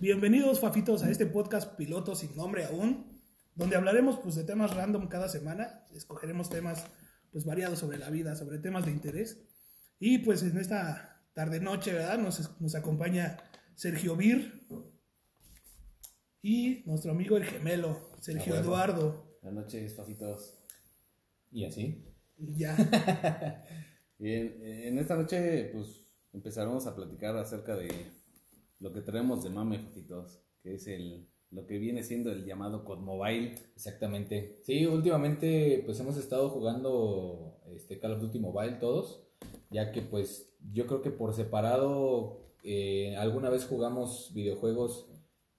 Bienvenidos, Fafitos, a este podcast piloto sin nombre aún, donde hablaremos pues, de temas random cada semana. Escogeremos temas pues, variados sobre la vida, sobre temas de interés. Y pues en esta tarde-noche, ¿verdad? Nos, nos acompaña Sergio Vir y nuestro amigo el gemelo, Sergio Ah, bueno. Eduardo. Buenas noches, Fafitos. Y así. Ya. Bien, en esta noche, pues, empezaremos a platicar acerca de lo que traemos de mame, Fafitos, que es el, lo que viene siendo el llamado COD Mobile. Exactamente. Sí, últimamente pues hemos estado jugando este Call of Duty Mobile todos, ya que pues yo creo que por separado eh, alguna vez jugamos videojuegos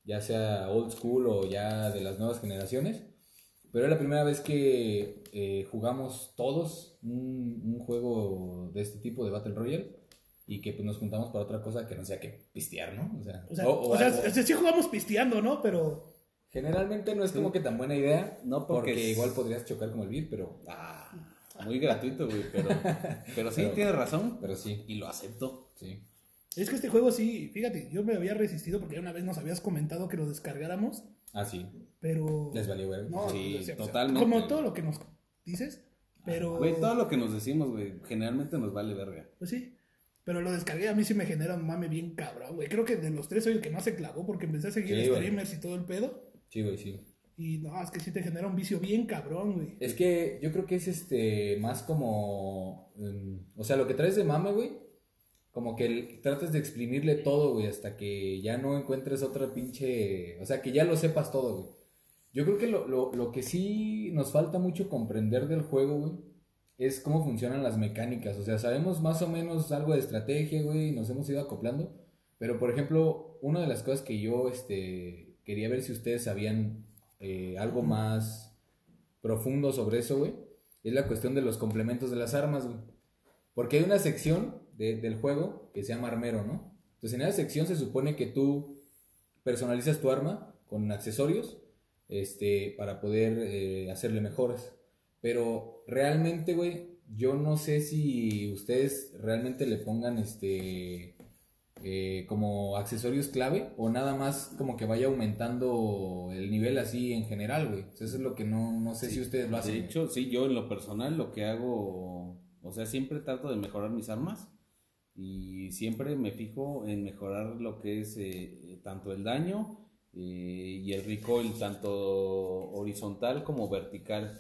ya sea old school o ya de las nuevas generaciones, pero es la primera vez que eh, jugamos todos un, un juego de este tipo de Battle Royale y que pues, nos juntamos para otra cosa que no sea que pistear, ¿no? O sea, O sea, o- o o sea, algo- o sea, sí jugamos pisteando, ¿no? Pero Generalmente no es como que tan buena idea, No, porque igual podrías chocar como el beat, pero Ah, muy gratuito, güey, pero, pero sí, Pero- tienes razón. pero sí, Y lo acepto. sí. es que este juego sí, fíjate, yo me había resistido porque una vez nos habías comentado que lo descargáramos, Ah, sí. pero... Les valió ver. No, Sí, o sea, totalmente. Como todo lo que nos dices, pero... Güey, todo lo que nos decimos, güey, generalmente nos vale verga. Pues sí. Pero lo descargué, a mí sí me genera un mame bien cabrón, güey. Creo que de los tres soy el que más se clavó porque empecé a seguir Sí, güey. streamers y todo el pedo. Sí, güey, sí. Y no, es que sí te genera un vicio bien cabrón, güey. Es que yo creo que es este más como. mm, o sea, lo que traes de mame, güey. Como que el- trates de exprimirle todo, güey, hasta que ya no encuentres otra pinche. O sea, que ya lo sepas todo, güey. Yo creo que lo, lo, lo que sí nos falta mucho comprender del juego, güey, es cómo funcionan las mecánicas. O sea, sabemos más o menos algo de estrategia, güey, nos hemos ido acoplando. Pero, por ejemplo, una de las cosas que yo este, quería ver si ustedes sabían eh, algo más profundo sobre eso, güey, es la cuestión de los complementos de las armas, güey. Porque hay una sección de- del juego que se llama armero, ¿no? Entonces, en esa sección se supone que tú personalizas tu arma con accesorios este, para poder eh, hacerle mejoras. Pero realmente, güey, yo no sé si ustedes realmente le pongan este eh, como accesorios clave o nada más como que vaya aumentando el nivel así en general, güey. Eso es lo que no, no sé si ustedes lo hacen. De hecho, sí, yo en lo personal lo que hago, o sea, siempre trato de mejorar mis armas y siempre me fijo en mejorar lo que es eh, tanto el daño eh, y el recoil, tanto horizontal como vertical,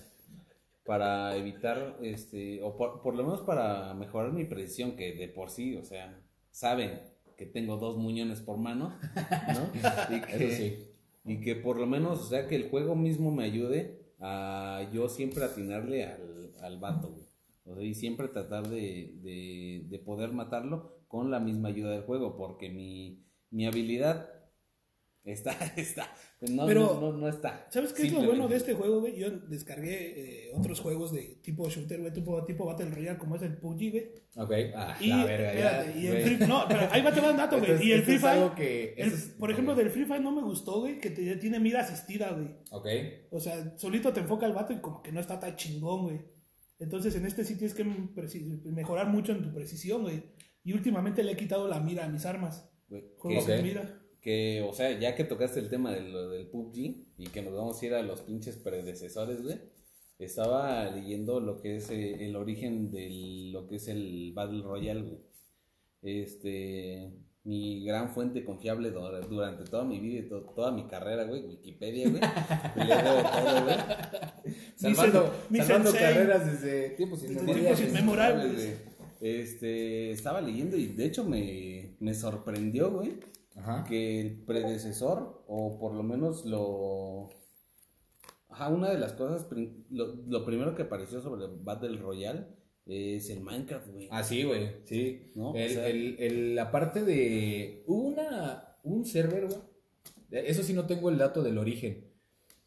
para evitar, este, o por, por lo menos para mejorar mi precisión, que de por sí, o sea, saben que tengo dos muñones por mano, ¿no? Y que, Eso sí. y que por lo menos, o sea, que el juego mismo me ayude a yo siempre atinarle al, al vato, güey. O sea, y siempre tratar de, de, de poder matarlo con la misma ayuda del juego, porque mi, mi habilidad está, está, no, Pero, no, no, no está. ¿Sabes qué es lo bueno de este juego, güey? Yo descargué eh, otros juegos de tipo shooter, güey, tipo, tipo Battle Royale, como es el PUBG, güey. Ok, ah, Y, la verga, ya, y el. Free No, pero ahí va te va un dato, güey. Y el esto Free Fire. algo que- el- eso es- por ejemplo, del Free Fire no me gustó, güey, que te- tiene mira asistida, güey. Ok, O sea, solito te enfoca el vato y como que no está tan chingón, güey. Entonces en este sí tienes que mejorar mucho en tu precisión, güey. Y últimamente le he quitado la mira a mis armas. Güey, Juegos que- Ok. sin mira. Que, o sea, ya que tocaste el tema de lo del PUBG y que nos vamos a ir a los pinches predecesores, güey, estaba leyendo lo que es eh, el origen de lo que es el Battle Royale, güey. Este, mi gran fuente confiable durante toda mi vida y to- toda mi carrera, güey, Wikipedia, güey. Leo todo, güey. salvando, salvando sensei. carreras desde tiempos inmemorables. güey. Este, estaba leyendo y de hecho me, me sorprendió, güey Ajá. que el predecesor, o por lo menos lo... Ajá, una de las cosas, lo, lo primero que apareció sobre Battle Royale es el Minecraft, güey. Ah, sí, güey, sí. ¿No? El, O sea- el- el- la parte de... Hubo una, un server, güey. Eso sí no tengo el dato del origen.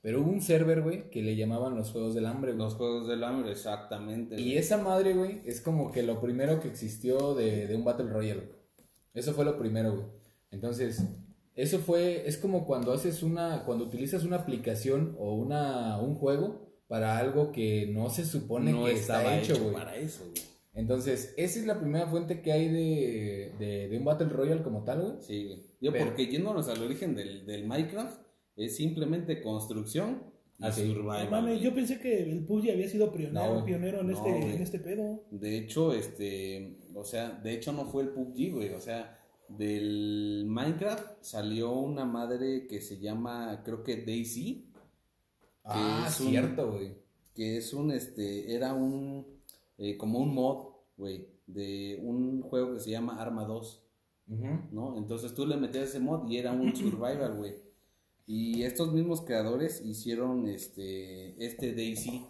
Pero hubo un server, güey, que le llamaban los Juegos del Hambre, güey. Los Juegos del Hambre, exactamente. Y esa madre, güey, es como que lo primero que existió de, de un Battle Royale. güey. Eso fue lo primero, güey. Entonces, eso fue, es como cuando haces una, cuando utilizas una aplicación o una, un juego para algo que no se supone no que estaba está hecho, hecho güey. para eso, güey. Entonces, esa es la primera fuente que hay de, de, de un Battle Royale como tal, güey. Sí, güey. Yo, Pero- porque yéndonos al origen del, del Minecraft, es simplemente construcción y Ah, sí. survival. Güey. yo pensé que el PUBG había sido pionero, No, pionero en, No, este, en este pedo. De hecho, este, o sea, de hecho no fue el PUBG, güey, o sea, del Minecraft salió una madre que se llama, creo que Daisy, Ah, es cierto, güey. que es un, este, era un, eh, como un mod, güey, de un juego que se llama Arma 2, Ujú. ¿no? Entonces tú le metías ese mod y era un survival, güey. Y estos mismos creadores hicieron este, este Daisy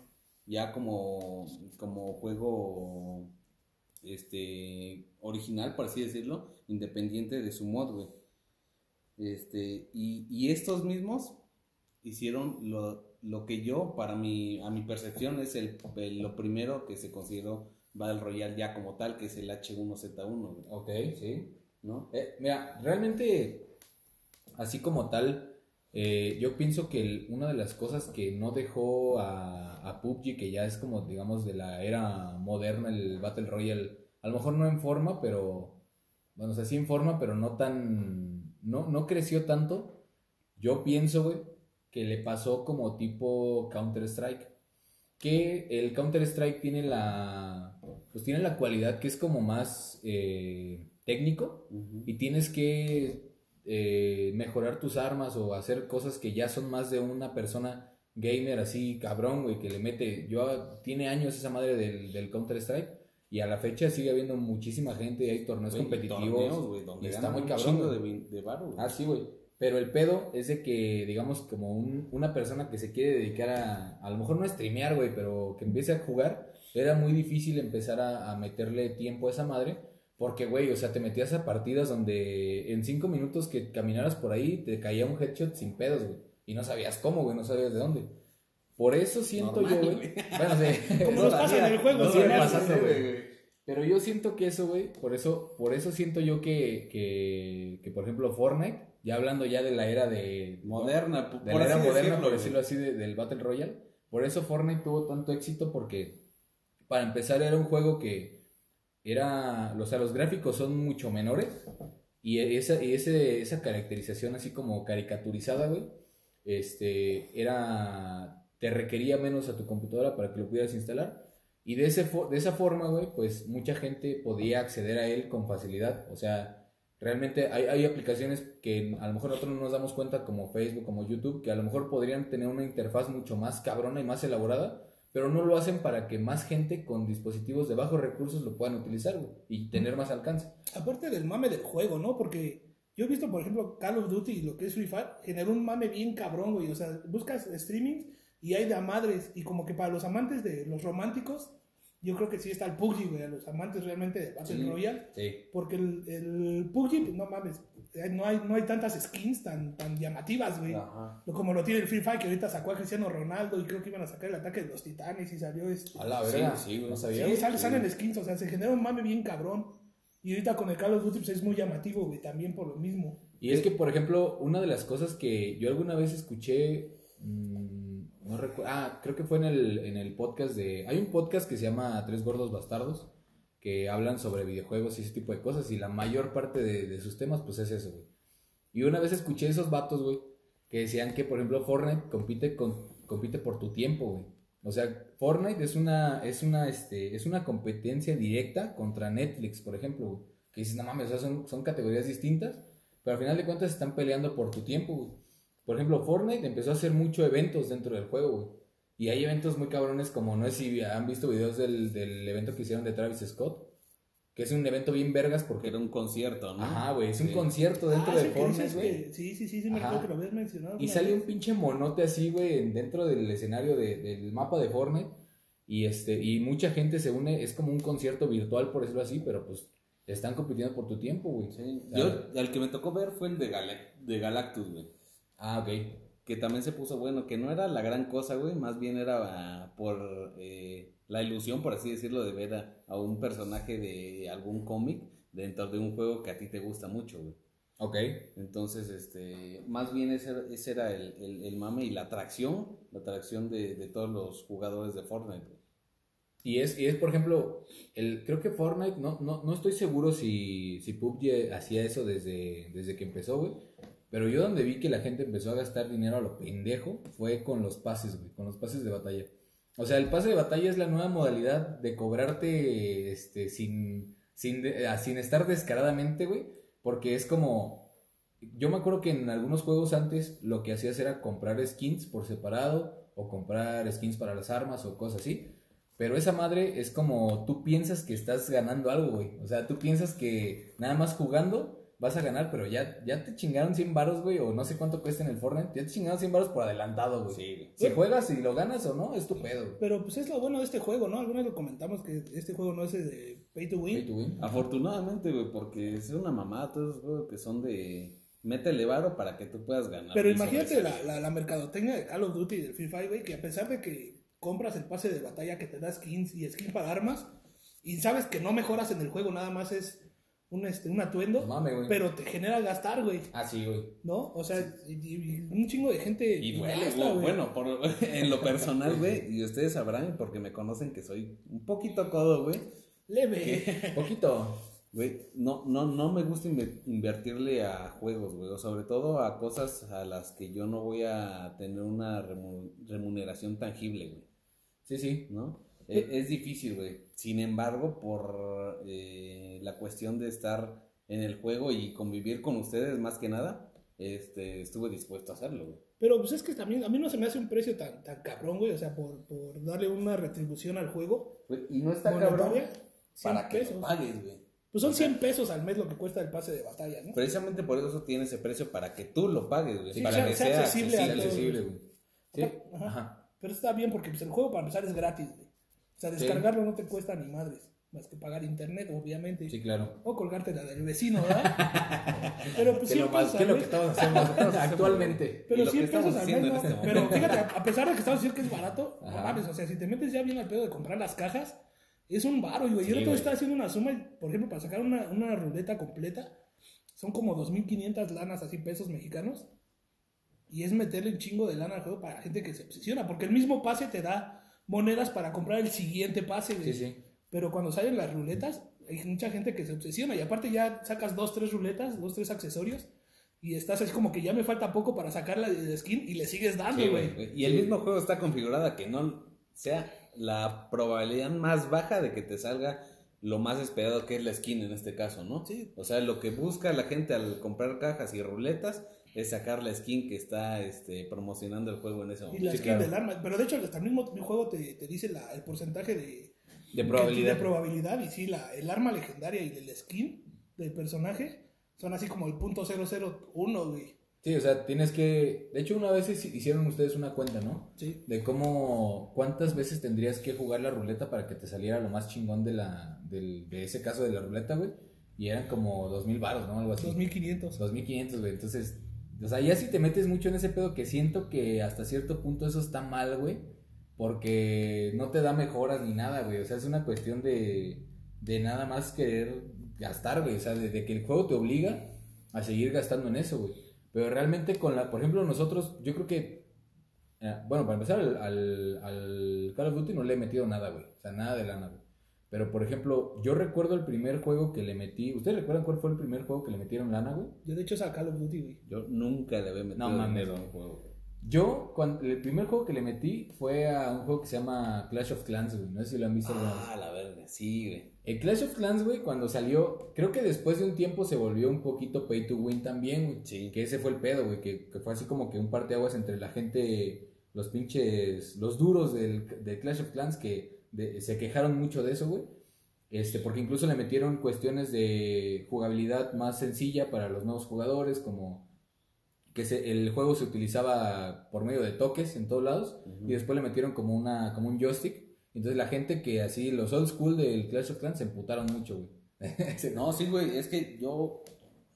ya como, como juego este, original, por así decirlo, independiente de su mod, güey. Este, y, y estos mismos hicieron lo, lo que yo, para mi, a mi percepción, es el, el- lo primero que se consideró Battle Royale ya como tal, que es el H1Z1, güey, Ok, sí. ¿no? Eh, mira, realmente, así como tal, eh, yo pienso que el- una de las cosas que no dejó a, a PUBG, que ya es como, digamos, de la era moderna, el Battle Royale, a lo mejor no en forma, pero, bueno, o sea, sí en forma, pero no tan, no, no creció tanto. Yo pienso, güey, que le pasó como tipo Counter-Strike. Que el Counter-Strike tiene la, pues tiene la cualidad que es como más eh, técnico y tienes que eh, mejorar tus armas o hacer cosas que ya son más de una persona gamer así cabrón, güey, que le mete, yo tiene años esa madre del, del Counter Strike y a la fecha sigue habiendo muchísima gente y hay torneos competitivos torneos, güey, donde y está muy cabrón. de, de. Ah, sí, güey. Pero el pedo es de que, digamos, como un- una persona que se quiere dedicar a, a lo mejor no a streamear, güey, pero que empiece a jugar, era muy difícil empezar a, a meterle tiempo a esa madre. Porque, güey, o sea, te metías a partidas donde en cinco minutos que caminaras por ahí te caía un headshot sin pedos, güey. Y no sabías cómo, güey, no sabías de dónde. Por eso siento Normal, yo, güey. Bueno, sí. Como nos pasa en el juego, no sigue ¿no? pasando, güey. Pero yo siento que eso, güey, por eso, por eso siento yo que, que, que, por ejemplo, Fortnite, ya hablando ya de la era de... Moderna, p- De por la era moderna, decirlo, por decirlo así, de- del Battle Royale. Por eso Fortnite tuvo tanto éxito porque, para empezar, era un juego que era... O sea, los gráficos son mucho menores y esa, y ese, esa caracterización así como caricaturizada, güey, este, era... Te requería menos a tu computadora para que lo pudieras instalar. Y de, ese de esa forma, güey, pues mucha gente podía acceder a él con facilidad. O sea, realmente hay, hay aplicaciones que a lo mejor nosotros no nos damos cuenta, como Facebook, como YouTube, que a lo mejor podrían tener una interfaz mucho más cabrona y más elaborada, pero no lo hacen para que más gente con dispositivos de bajos recursos lo puedan utilizar, güey, y tener más alcance. Aparte del mame del juego, ¿no? Porque yo he visto, por ejemplo, Call of Duty y lo que es Free Fire, generó un mame bien cabrón, güey. O sea, buscas streamings y hay de a madres. Y como que para los amantes de los románticos, yo creo que sí está el PUBG, güey. A los amantes realmente de Battle Sí. Royale. Sí. Porque el, el PUBG, no mames, no hay, no hay tantas skins tan, tan llamativas, güey. Como lo tiene el Free Fire, que ahorita sacó a Cristiano Ronaldo y creo que iban a sacar el ataque de los titanes y salió este. A la Sí, verga, sí, güey. no Sí, sabía. sale- salen skins, o sea, se genera un mame bien cabrón. Y ahorita con el Call of Duty pues, es muy llamativo, güey, también por lo mismo. Y es que, por ejemplo, una de las cosas que yo alguna vez escuché, mm, no recuerdo, ah, creo que fue en el, en el podcast de, hay un podcast que se llama Tres Gordos Bastardos, que hablan sobre videojuegos y ese tipo de cosas, y la mayor parte de, de sus temas, pues es eso, güey. Y una vez escuché esos vatos, güey, que decían que, por ejemplo, Fortnite compite, con, compite por tu tiempo, güey. O sea, Fortnite es una, es una, este, es una competencia directa contra Netflix, por ejemplo. Que dices, no mames, o sea, son, son categorías distintas, pero al final de cuentas están peleando por tu tiempo. Por ejemplo, Fortnite empezó a hacer muchos eventos dentro del juego, güey. Y hay eventos muy cabrones como, no sé si han visto videos del, del evento que hicieron de Travis Scott, que es un evento bien vergas Porque era un concierto, ¿no? Ajá, güey, es un Sí. concierto dentro Ah, de dices güey. que- Sí, sí, sí, sí, me acuerdo que lo habías mencionado. Y sale vez. un pinche monote así, güey, en- dentro del escenario de- del mapa de Fortnite. Y este, y mucha gente se une, es como un concierto virtual, por decirlo así, pero pues están compitiendo por tu tiempo, güey. Sí. Yo, el que me tocó ver fue el de, de Galactus, güey. Ah, ok. Que también se puso bueno, que no era la gran cosa, güey. Más bien era ah, por eh, la ilusión, por así decirlo, de ver a, a un personaje de algún cómic dentro de un juego que a ti te gusta mucho, güey. Ok. Entonces, este, más bien ese, era- ese era el, el- el mame y la atracción, la atracción de, de todos los jugadores de Fortnite. güey. Y es, y es por ejemplo, el, creo que Fortnite, no, no, no estoy seguro si, si PUBG hacía eso desde, desde que empezó, güey. Pero yo donde vi que la gente empezó a gastar dinero a lo pendejo fue con los pases, güey, con los pases de batalla. O sea, el pase de batalla es la nueva modalidad de cobrarte este, sin, sin, ah, sin estar descaradamente, güey. Porque es como. Yo me acuerdo que en algunos juegos antes lo que hacías era comprar skins por separado o comprar skins para las armas o cosas así. Pero esa madre es como tú piensas que estás ganando algo, güey. O sea, tú piensas que nada más jugando vas a ganar, pero ya, ya te chingaron 100 varos, güey, o no sé cuánto cuesta en el Fortnite. Ya te chingaron 100 varos por adelantado, güey. Sí. Si juegas y lo ganas o no, es tu pedo, güey. Pero pues es lo bueno de este juego, ¿no? Algunos lo comentamos que este juego no es de pay to win. Pay to win. Afortunadamente, güey, porque es una mamada todos juegos que son de métele varo para que tú puedas ganar. Pero imagínate la, la mercadotecnia de Call of Duty y del Free Fire, güey, que a pesar de que compras el pase de batalla que te da skins y skin para armas, y sabes que no mejoras en el juego, nada más es un, este, un atuendo, güey. pero te genera gastar, güey, Ah, sí, güey. ¿no? O sea, y- y- y un chingo de gente... Y duele, gasta, güey. Bueno, por- en lo personal, güey, y ustedes sabrán, porque me conocen que soy un poquito codo, güey. Leve. Poquito. Güey, no, no, no me gusta inve- invertirle a juegos, güey, o sobre todo a cosas a las que yo no voy a tener una remu- remuneración tangible, güey, Sí, sí. ¿no? E- es difícil, güey. Sin embargo, por eh, la cuestión de estar en el juego y convivir con ustedes más que nada, este, estuve dispuesto a hacerlo, güey. Pero pues es que también a mí no se me hace un precio tan, tan cabrón, güey, o sea, por, por darle una retribución al juego. Güey, Y no está cabrón 100 para que pesos. lo pagues, güey. Pues son 100 pesos al mes lo que cuesta el pase de batalla, ¿no? Precisamente por eso tiene ese precio para que tú lo pagues, güey. Sí, para sea- que sea accesible accesible. accesible, güey. Sí. Ajá. Ajá. Pero está bien porque pues, el juego para empezar es gratis, güey. O sea, descargarlo no te cuesta ni madres, más que pagar internet, obviamente. Sí, claro. O colgarte la del vecino, ¿verdad? Pero pues ¿Qué es 100 lo, lo que mes. todos hacemos actualmente? Pero 100 que estamos pesos al haciendo mes, ¿no? este Pero fíjate, a pesar de que estamos diciendo que es barato, no mames, o sea, si te metes ya bien al pedo de comprar las cajas, es un baro, güey. Sí, Yo estaba haciendo una suma, por ejemplo, para sacar una, una ruleta completa, son como 2.500 lanas, así pesos mexicanos. Y es meterle un chingo de lana al juego para gente que se obsesiona, porque el mismo pase te da monedas para comprar el siguiente pase, güey. Sí, sí. Pero cuando salen las ruletas, hay mucha gente que se obsesiona. Y aparte ya sacas dos, tres ruletas, dos, tres accesorios. Y estás así como que ya me falta poco para sacar la de skin y le sigues dando, güey. Y el mismo juego está configurado a que no sea la probabilidad más baja de que te salga lo más esperado que es la skin en este caso, ¿no? Sí. O sea, lo que busca la gente al comprar cajas y ruletas es sacar la skin que está este, promocionando el juego en ese y momento. la Sí, skin claro. del arma. Pero de hecho, hasta el mismo juego te, te dice la- el porcentaje de, De probabilidad. de probabilidad. Y sí, la, el arma legendaria y el skin del personaje son así como el punto 001, güey. Sí, o sea, tienes que... De hecho, una vez hici- hicieron ustedes una cuenta, ¿no? Sí. De cómo... ¿Cuántas veces tendrías que jugar la ruleta para que te saliera lo más chingón de la... Del, de ese caso de la ruleta, güey? Y eran como dos mil baros, ¿no? Algo así. 2500. 2500, güey. Entonces, o sea, ya si te metes mucho en ese pedo que siento que hasta cierto punto eso está mal, güey. Porque no te da mejoras ni nada, güey. O sea, es una cuestión de, de nada más querer gastar, güey. O sea, de, de que el juego te obliga a seguir gastando en eso, güey. Pero realmente con la, por ejemplo, nosotros, yo creo que, eh, bueno, para empezar, al, al, al Call of Duty no le he metido nada, güey. O sea, nada de lana, güey. Pero, por ejemplo, yo recuerdo el primer juego que le metí. ¿Ustedes recuerdan cuál fue el primer juego que le metieron lana, güey? Yo de hecho es a Call of Duty, güey. Yo nunca le había metido No mames, un juego. güey. Yo, cuando, el primer juego que le metí fue a un juego que se llama Clash of Clans, güey. No sé si lo han visto. Ah, la verga, sí, güey. El Clash of Clans, güey, cuando salió, creo que después de un tiempo se volvió un poquito pay to win también, güey. Sí. Que ese fue el pedo, güey, que, que fue así como que un parteaguas entre la gente, los pinches, los duros del, del Clash of Clans que de- se quejaron mucho de eso, güey. Este, porque incluso le metieron cuestiones de jugabilidad más sencilla para los nuevos jugadores, como que se- el juego se utilizaba por medio de toques en todos lados y después le metieron como una como un joystick. Entonces la gente que así los old school del Clash of Clans se emputaron mucho, güey. No, sí, güey, es que yo,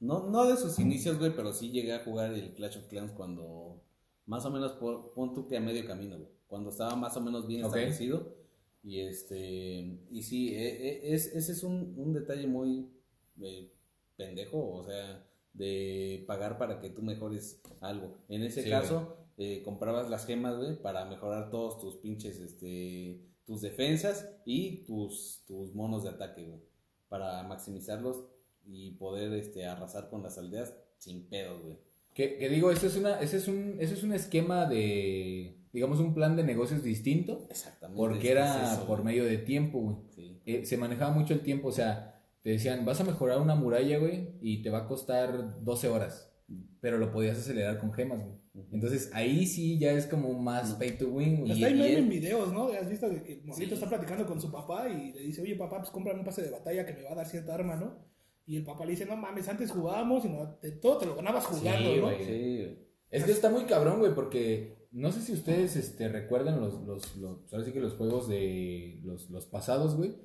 no, no de sus inicios, güey, pero sí llegué a jugar el Clash of Clans cuando, más o menos, por, pon que a medio camino, güey, cuando estaba más o menos bien establecido, y este, y sí, e- e- es, ese es un, un detalle muy eh, pendejo, o sea, de pagar para que tú mejores algo. En ese Sí, caso, eh, comprabas las gemas, güey, para mejorar todos tus pinches, este, tus defensas y tus, tus monos de ataque, güey. Para maximizarlos y poder este, arrasar con las aldeas sin pedos, güey. Que, que digo, eso es, una, ese, es un, ese es un esquema de, digamos, un plan de negocios distinto. Exactamente. Porque era es eso, por medio de tiempo, güey. Sí. Eh, se manejaba mucho el tiempo, o sea, te decían, vas a mejorar una muralla, güey, y te va a costar 12 horas. Pero lo podías acelerar con gemas, güey. Entonces ahí sí ya es como más pay to win, güey. Hasta Y- meme en videos, ¿no? Has visto que el morrito Sí. está platicando con su papá y le dice, oye papá, pues cómprame un pase de batalla que me va a dar cierta arma, ¿no? Y el papá le dice, no mames, antes jugábamos y no, te- todo te lo ganabas jugando, Sí, ¿no? güey. Sí, güey. Es que está muy cabrón, güey, porque no sé si ustedes este, recuerdan los, los, ahora sí que los juegos de los, los pasados, güey.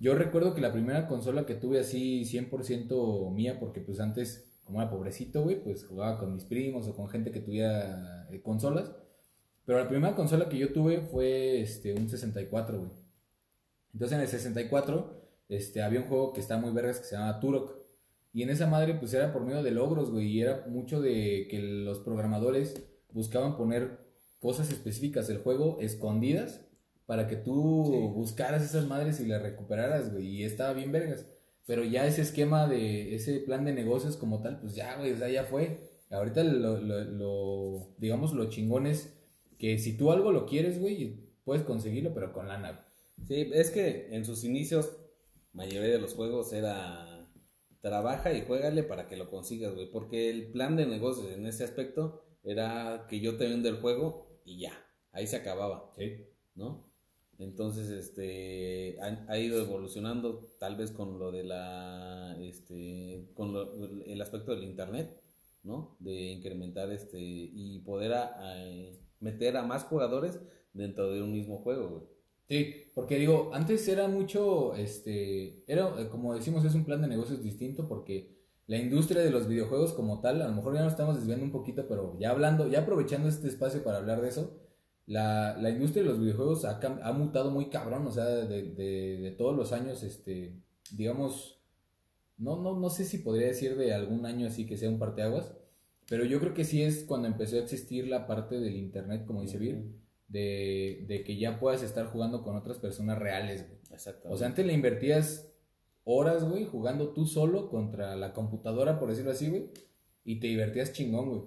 Yo recuerdo que la primera consola que tuve así 100% mía, porque pues antes, como era pobrecito, güey, pues jugaba con mis primos o con gente que tuviera eh, consolas. Pero la primera consola que yo tuve fue este, un 64, güey. Entonces en el 64 este, había un juego que estaba muy vergas que se llamaba Turok. Y en esa madre, pues era por medio de logros, güey. Y era mucho de que los programadores buscaban poner cosas específicas del juego escondidas para que tú Sí. buscaras esas madres y las recuperaras, güey. Y estaba bien vergas. Pero ya ese esquema de ese plan de negocios como tal, pues ya, güey, o sea, ya fue. Ahorita lo, lo- lo- digamos, lo chingón es que si tú algo lo quieres, güey, puedes conseguirlo, pero con lana. Sí, es que en sus inicios, mayoría de los juegos era trabaja y juégale para que lo consigas, güey. Porque el plan de negocios en ese aspecto era que yo te vendo el juego y ya, ahí se acababa, Sí. ¿no? Entonces, este, ha, ha ido evolucionando tal vez con lo de la, este, con lo- el aspecto del internet, ¿no? De incrementar este y poder a- a, meter a más jugadores dentro de un mismo juego, güey. Sí, porque digo, antes era mucho, este, era, como decimos, es un plan de negocios distinto porque la industria de los videojuegos como tal, a lo mejor ya nos estamos desviando un poquito, pero ya hablando, ya aprovechando este espacio para hablar de eso, la, la industria de los videojuegos ha, mutado muy cabrón, o sea, de, de- de todos los años, este, digamos, no, no, no sé si podría decir de algún año así que sea un parteaguas, pero yo creo que sí es cuando empezó a existir la parte del internet, como dice Vir, de, de que ya puedas estar jugando con otras personas reales, güey. Exacto. O sea, antes le invertías horas, güey, jugando tú solo contra la computadora, por decirlo así, güey, y te divertías chingón, güey.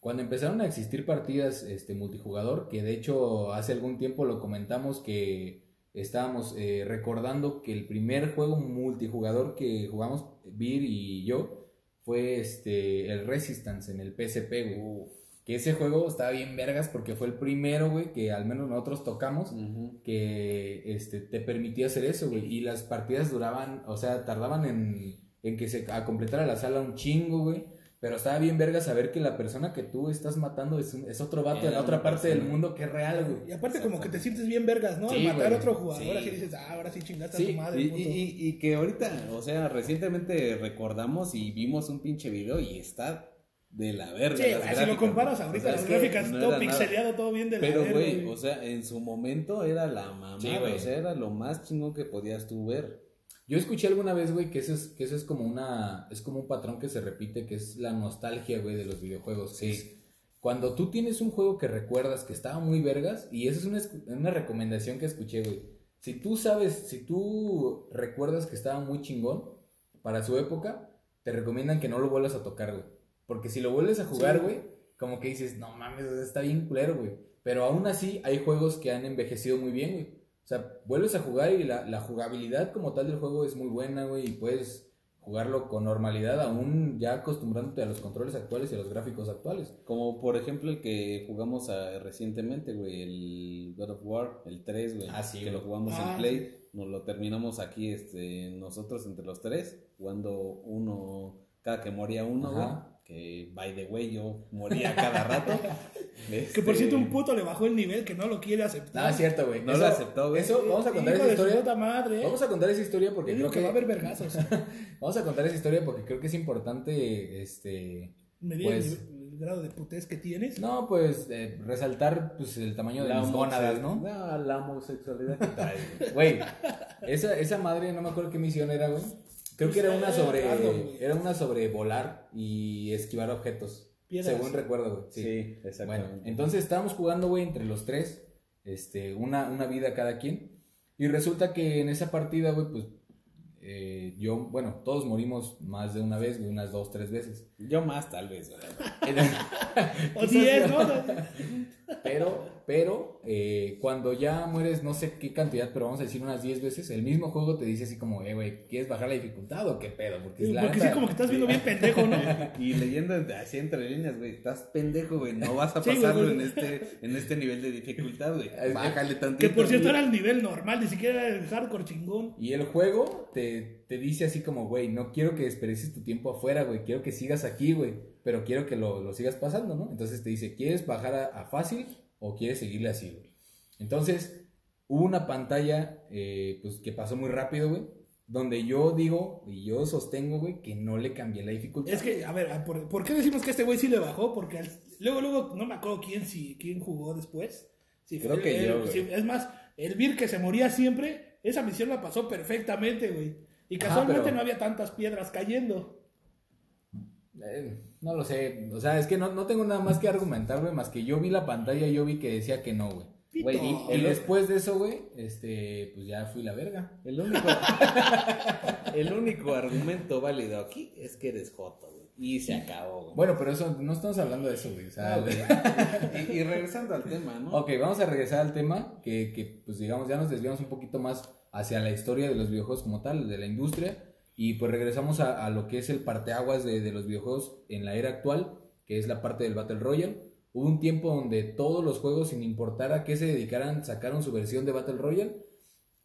Cuando empezaron a existir partidas este, multijugador, que de hecho hace algún tiempo lo comentamos que estábamos eh, recordando que el primer juego multijugador que jugamos, Vir y yo, fue este, el Resistance en el PSP, güey. Que ese juego estaba bien vergas porque fue el primero, güey, que al menos nosotros tocamos que este, te permitía hacer eso, güey. Y las partidas duraban, o sea, tardaban en, en que se a completara la sala un chingo, güey. Pero estaba bien verga saber que la persona que tú estás matando es, un- es otro vato de la otra parte del mundo que es real, güey. Y aparte como que te sientes bien vergas, ¿no? Al Sí, matar güey. a otro jugador, Sí. así dices, ah, ahora sí chingaste a tu madre, Y, puto. y- y- y que ahorita, o sea, recientemente recordamos y vimos un pinche video y está de la verga. Sí, las si lo comparas ahorita, O sea, las gráficas, no todo nada. pixeleado, todo bien de la Pero, verga, güey, o sea, en su momento era la mamá, Sí, o sea, era lo más chingón que podías tú ver. Yo escuché alguna vez, güey, que eso es, que eso es como una, es como un patrón que se repite, que es la nostalgia, güey, de los videojuegos. es cuando tú tienes un juego que recuerdas que estaba muy vergas, y esa es una, una recomendación que escuché, güey. Si tú sabes, si tú recuerdas que estaba muy chingón para su época, te recomiendan que no lo vuelvas a tocar, güey. Porque si lo vuelves a jugar, Sí. güey, como que dices, no mames, está bien culero, güey. Pero aún así hay juegos que han envejecido muy bien, güey. O sea, vuelves a jugar y la, la jugabilidad como tal del juego es muy buena, güey, y puedes jugarlo con normalidad, aún ya acostumbrándote a los controles actuales y a los gráficos actuales. Como por ejemplo el que jugamos ah, recientemente, güey, el God of War, el 3, güey. Ah, sí, Que güey. lo jugamos Ah, en Play. Nos lo terminamos aquí, este, nosotros entre los tres, jugando uno, cada que moría uno, Ajá. güey. Que, by the way, yo moría cada rato. Que por Este, cierto un puto le bajó el nivel que no lo quiere aceptar. Ah, es cierto, güey. No Eso- lo aceptó, güey. Eso, vamos a contar Hijo esa historia. puta madre, ¿eh? Vamos a contar esa historia porque creo que que... va a haber vergazos. Vamos a contar esa historia porque creo que es importante, este... Medir Pues- el, nivel- el grado de putez que tienes. No, pues, eh, resaltar pues, el tamaño de mis gónadas, ¿no? No, la homosexualidad que trae, güey. Güey, esa, esa madre, no me acuerdo qué misión era, güey. Creo que era una sobre. güey. Era una sobre volar y esquivar objetos. Piedras. Según recuerdo, güey. Sí, Sí. exactamente. Bueno, entonces estábamos jugando, güey, entre los tres. Este, una, una vida cada quien. Y resulta que en esa partida, güey, pues eh, yo, bueno, todos morimos más de una vez, güey, unas dos, tres veces. Yo más, tal vez, güey. O diez, ¿no? Pero, pero, eh, cuando ya mueres, no sé qué cantidad, pero vamos a decir unas 10 veces, el mismo juego te dice así como, eh, güey, ¿quieres bajar la dificultad o qué pedo? Porque, es la Porque sí, como que estás viendo bien pendejo, ¿no? Y leyendo así entre líneas, güey, estás pendejo, güey, no vas a Sí, pasarlo en este, en este nivel de dificultad, güey. Bájale tantito. Que por cierto güey. era el nivel normal, ni siquiera era el hardcore chingón. Y el juego te, te dice así como, güey, no quiero que desperdicies tu tiempo afuera, güey, quiero que sigas aquí, güey, pero quiero que lo, lo sigas pasando, ¿no? Entonces te dice, ¿quieres bajar a, a fácil o quieres seguirle así, güey? Entonces, hubo una pantalla, eh, pues, que pasó muy rápido, güey, donde yo digo y yo sostengo, güey, que no le cambié la dificultad. Es que, a ver, ¿por, por qué decimos que este güey sí le bajó? Porque al- luego, luego, no me acuerdo quién, si, quién jugó después. Si Creo fue que él, yo, es más, el Vir que se moría siempre, esa misión la pasó perfectamente, güey. Y Ajá, casualmente pero- no había tantas piedras cayendo. Eh, no lo sé, o sea, es que no, no tengo nada más que argumentar, güey, más que yo vi la pantalla y yo vi que decía que no, güey. Y- después de eso, güey, este, pues ya fui la verga. El único, el único argumento válido aquí es que eres joto, güey. Y se acabó, güey. Bueno, pero eso, no estamos hablando de eso, güey. O sea, Ah, y, y regresando al tema, ¿no? ok, vamos a regresar al tema, que, que, pues digamos, ya nos desviamos un poquito más hacia la historia de los videojuegos como tal, de la industria, y pues regresamos a, lo que es el parteaguas de, de los videojuegos en la era actual, que es la parte del Battle Royale. Hubo un tiempo donde todos los juegos, sin importar a qué se dedicaran, sacaron su versión de Battle Royale.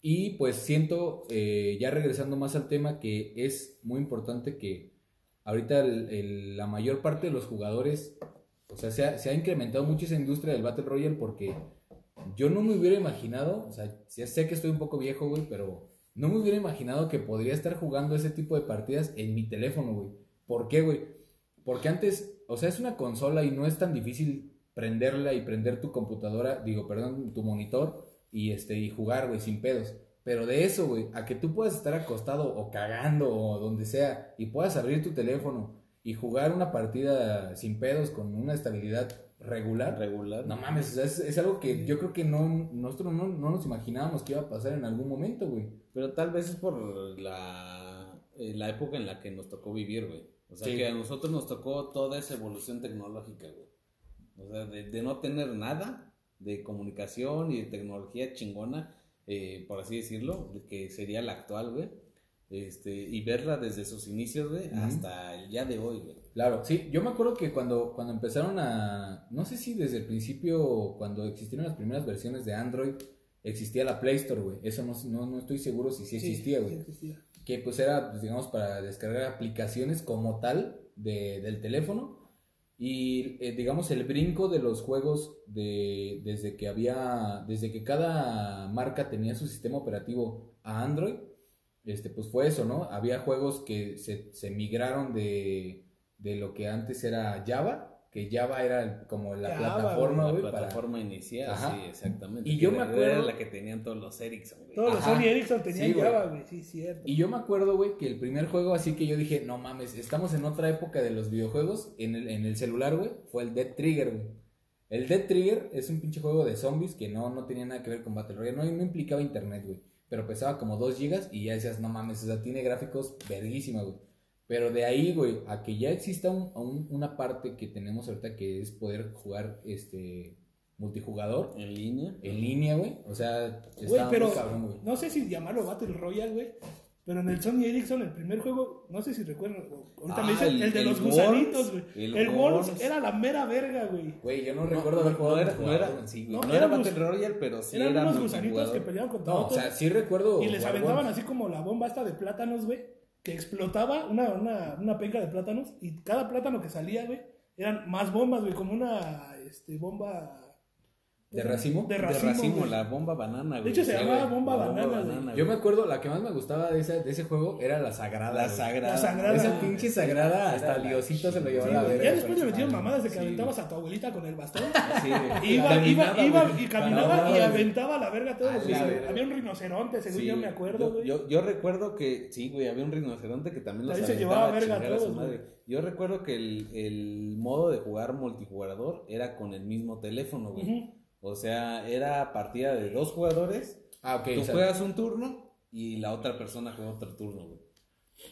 Y pues siento, eh, ya regresando más al tema, que es muy importante que ahorita la mayor parte de los jugadores, o sea, se ha, se ha incrementado mucho esa industria del Battle Royale porque yo no me hubiera imaginado, o sea, sé que estoy un poco viejo, güey, pero no me hubiera imaginado que podría estar jugando ese tipo de partidas en mi teléfono, güey. ¿Por qué, güey? Porque antes, o sea, es una consola y no es tan difícil prenderla y prender tu computadora, digo, perdón, tu monitor y este y jugar, güey, sin pedos. Pero de eso, güey, a que tú puedas estar acostado o cagando o donde sea y puedas abrir tu teléfono y jugar una partida sin pedos con una estabilidad regular. Regular. No mames, o sea, es, es algo que yo creo que no, nosotros no, no nos imaginábamos que iba a pasar en algún momento, güey. Pero tal vez es por la, eh, la época en la que nos tocó vivir, güey. O sea, Sí. que a nosotros nos tocó toda esa evolución tecnológica, güey. O sea, de, de no tener nada de comunicación y de tecnología chingona, eh, por así decirlo, que sería la actual, güey. Este, y verla desde sus inicios, güey, hasta el día de hoy, güey. Claro, sí, yo me acuerdo que cuando, cuando empezaron a, no sé si desde el principio, cuando existieron las primeras versiones de Android, existía la Play Store, güey. Eso no, no, no estoy seguro si sí existía, güey. sí existía. que pues era, pues, digamos, para descargar aplicaciones como tal de- del teléfono. Y eh, digamos, el brinco de los juegos de, desde que había, desde que cada marca tenía su sistema operativo a Android, este, pues fue eso, ¿no? Había juegos que se, se migraron de, de lo que antes era Java, que Java era como la Java, plataforma, La para... plataforma inicial, Ajá. sí, exactamente. Y Que yo me era acuerdo- la que tenían todos los Ericsson, güey. Todos los Ajá. Sony Ericsson tenían Sí. Java, güey. Sí, cierto. Y yo me acuerdo, güey, que el primer juego así que yo dije, no mames, estamos en otra época de los videojuegos, en el, en el celular, güey, fue el Dead Trigger, güey. El Dead Trigger es un pinche juego de zombies que no, no tenía nada que ver con Battle Royale, no, no implicaba internet, güey. Pero pesaba como 2 gigas y ya decías, no mames, o sea, tiene gráficos verguísima, güey. Pero de ahí, güey, a que ya exista un- un- una parte que tenemos ahorita que es poder jugar este multijugador En línea. en línea, güey. O sea, Güey, está pero muy cabrón, güey. no sé si llamarlo Battle Royale, güey. Pero en el Sony Ericsson, el primer juego, no sé si recuerdan, ahorita Ah, me dicen, el, el- de el los gusanitos, güey. el El, era la mera verga, güey. Güey, yo no, No, recuerdo haber jugado no era, no era, sí. No, no era Battle Royale, pero sí Eran era unos gusanitos que peleaban contra No, o sea, sí recuerdo. y les aventaban así como la bomba esta de plátanos, güey. Que explotaba una, una, una penca de plátanos. Y cada plátano que salía, güey, eran más bombas, güey. Como una este, bomba. ¿De racimo? De De racimo. racimo, güey. la bomba banana, güey. De hecho, se Sí, llamaba bomba la banana. Yo me acuerdo, la que más me gustaba de ese, de ese juego era la sagrada. La güey. sagrada. La sagrada. Esa pinche sagrada, hasta Diosito se lo llevó Sí, a la verga. ya después le metieron sí, mamadas de que sí, aventabas a tu abuelita con el bastón. Sí, güey. Iba, Caminaba, iba, iba y caminaba y güey. aventaba la verga a todos. A los- la verga. Había un rinoceronte, según Sí, yo me acuerdo, yo, güey. yo, yo recuerdo que, sí, güey, había un rinoceronte que también los Ahí se aventaba llevaba a verga a todos. Yo recuerdo que el, el modo de jugar multijugador era con el mismo teléfono, güey. O sea, era partida de dos jugadores Ah, ok. Tú o sea, juegas un turno y la otra persona juega otro turno, güey.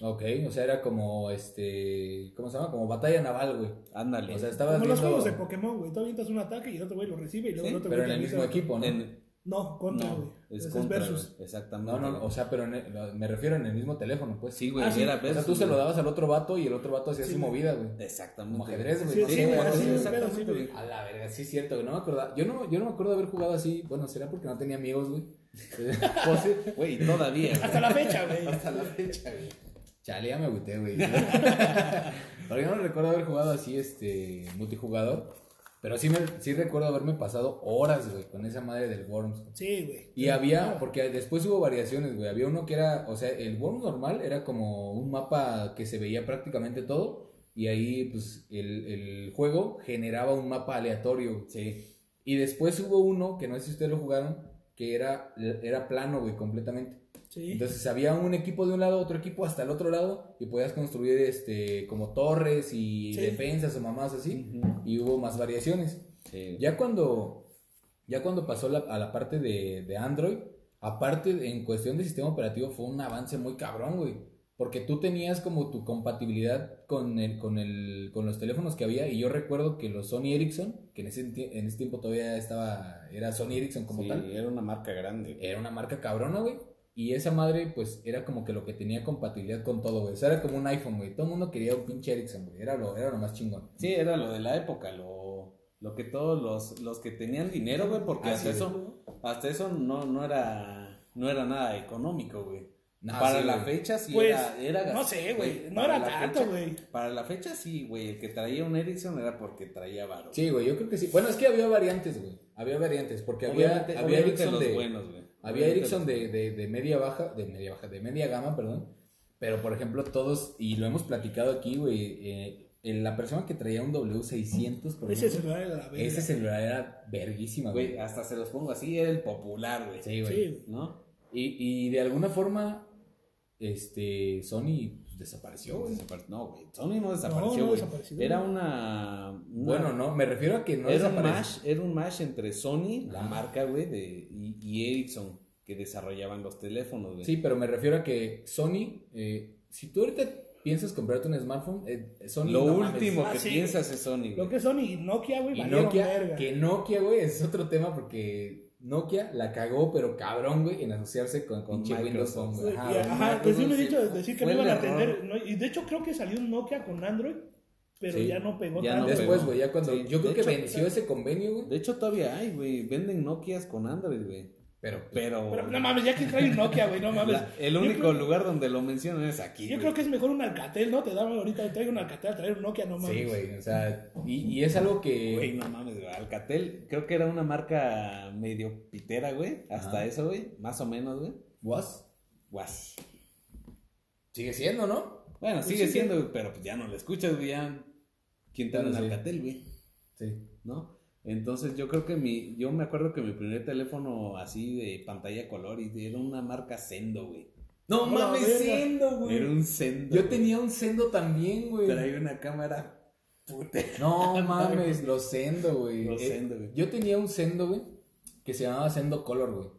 Ok, o sea, era como, este, ¿cómo se llama? Como batalla naval, güey. Ándale. O sea, estabas Como los viendo... juegos de Pokémon, güey. Tú avientas un ataque y el otro güey lo recibe y luego Sí, el otro Pero güey en el mismo equipo, ¿no? En- No, contra, güey. no, es contra, versus. güey, Exactamente. No, no, o sea, pero en el- me refiero en el mismo teléfono, pues. Sí, güey, Ah, sí. era O sea, tú se lo dabas al otro vato y el otro vato hacía Sí, su güey. movida, güey. Exactamente. Como ajedrez, güey. Sí, sí, güey. A la verga, sí es cierto, güey. No me acordaba. Yo no, yo no me acuerdo de haber jugado así. Bueno, será porque no tenía amigos, güey. Pues güey, todavía. güey. Hasta la fecha, güey. Hasta la fecha, güey. Chale, ya me agüité, güey. Pero yo no recuerdo haber jugado así, este, multijugador. Pero sí, me, sí recuerdo haberme pasado horas, güey, con esa madre del Worms. Sí, güey. Y había, porque después hubo variaciones, güey. Había uno que era, o sea, el Worms normal era como un mapa que se veía prácticamente todo. Y ahí, pues, el, el juego generaba un mapa aleatorio. Sí. Y después hubo uno, que no sé si ustedes lo jugaron, que era, era plano, güey, completamente. Sí. Entonces había un equipo de un lado, otro equipo hasta el otro lado, y podías construir este como torres y Sí. defensas o mamás así, y hubo más variaciones. Sí. Ya cuando, ya cuando pasó la- a la parte de, de Android, aparte en cuestión de sistema operativo fue un avance muy cabrón, güey. Porque tú tenías como tu compatibilidad con, el, con, el, con los teléfonos que había. Y yo recuerdo que los Sony Ericsson, que en ese, en ese tiempo todavía estaba, era Sony Ericsson como Sí, tal, era una marca grande. güey. era una marca cabrona, güey. Y esa madre, pues, era como que lo que tenía compatibilidad con todo, güey. O sea, era como un iPhone, güey. Todo el mundo quería un pinche Ericsson, güey. Era lo, era lo más chingón. Sí, era lo de la época, lo, lo que todos los, los que tenían dinero, güey, porque Ah, hasta sí, eso, hasta eso no, no era, no era nada económico, güey. No, para sí, la güey. fecha sí Pues, era, era no sé, güey, no era tanto, fecha- güey. Para la fecha sí, güey, el que traía un Ericsson era porque traía varo. Sí, güey, yo creo que sí. Bueno, es que había variantes, güey. Había variantes, porque había, había obviamente Ericsson los de... buenos, güey. Había Ericsson de, de, de media baja, de media baja, de media gama, perdón. Pero, por ejemplo, todos, y lo hemos platicado aquí, güey, eh, en la persona que traía un W600, por Ese ejemplo, celular era la verga. ese celular era verguísima, güey. Güey, hasta se los pongo así, era el popular, güey. Sí, güey. Sí, ¿No? Y, y de alguna forma, este, Sony desapareció, güey. Desapare- No, güey, Sony no desapareció, no güey. desapareció, Era una, una- Bueno, no, me refiero a que no era un mash, era un mash entre Sony, la Ah. marca, güey, de, y, y Ericsson, que desarrollaban los teléfonos, güey. Sí, pero me refiero a que Sony, eh, si tú ahorita piensas comprarte un smartphone, eh, Sony Lo no mames. último Ah, que sí, piensas es Sony, Lo güey. que Sony y Nokia, güey, Y Nokia, verga. que Nokia, güey, es otro tema porque Nokia la cagó, pero cabrón, güey, en asociarse con, Con pinche Windows Microsoft. Phone, güey. Ajá, ajá, güey. pues sí me he Microsoft, dicho decir que no iban a atender. ¿no? Y de hecho creo que salió un Nokia con Android, pero Sí. ya no pegó Ya tanto. no Después, güey, ya cuando. Sí, yo creo que hecho, venció ese convenio, güey. De hecho, todavía hay, güey. Venden Nokias con Android, güey. Pero, Pero, Pero no mames, ya que trae un Nokia, güey, no mames. la- el único creo- lugar donde lo mencionan es aquí. Yo güey. creo que es mejor un Alcatel, ¿no? Te daban ahorita, traigo un Alcatel, traer un Nokia, no mames. sí, güey, o sea, y, y es algo que. Güey, no mames, güey. Alcatel, creo que era una marca medio pitera, güey. Hasta Ajá. eso, güey. Más o menos, güey. ¿Was? Guas. Sigue siendo, ¿no? Bueno, Pues sigue sí, siendo, güey, pero pues ya no lo escuchas, güey. Ya. ¿Quién te sí. Alcatel, güey? Sí. ¿No? Entonces yo creo que mi, yo me acuerdo que mi primer teléfono así de pantalla color y era una marca Sendo, güey. No mames. Sendo, güey. Era un Sendo. Yo güey. tenía un Sendo también, güey. Traía una cámara puta. No mames, los Sendo, güey. Los Eh, Sendo, güey. Yo tenía un Sendo, güey, que se llamaba Sendo Color, güey.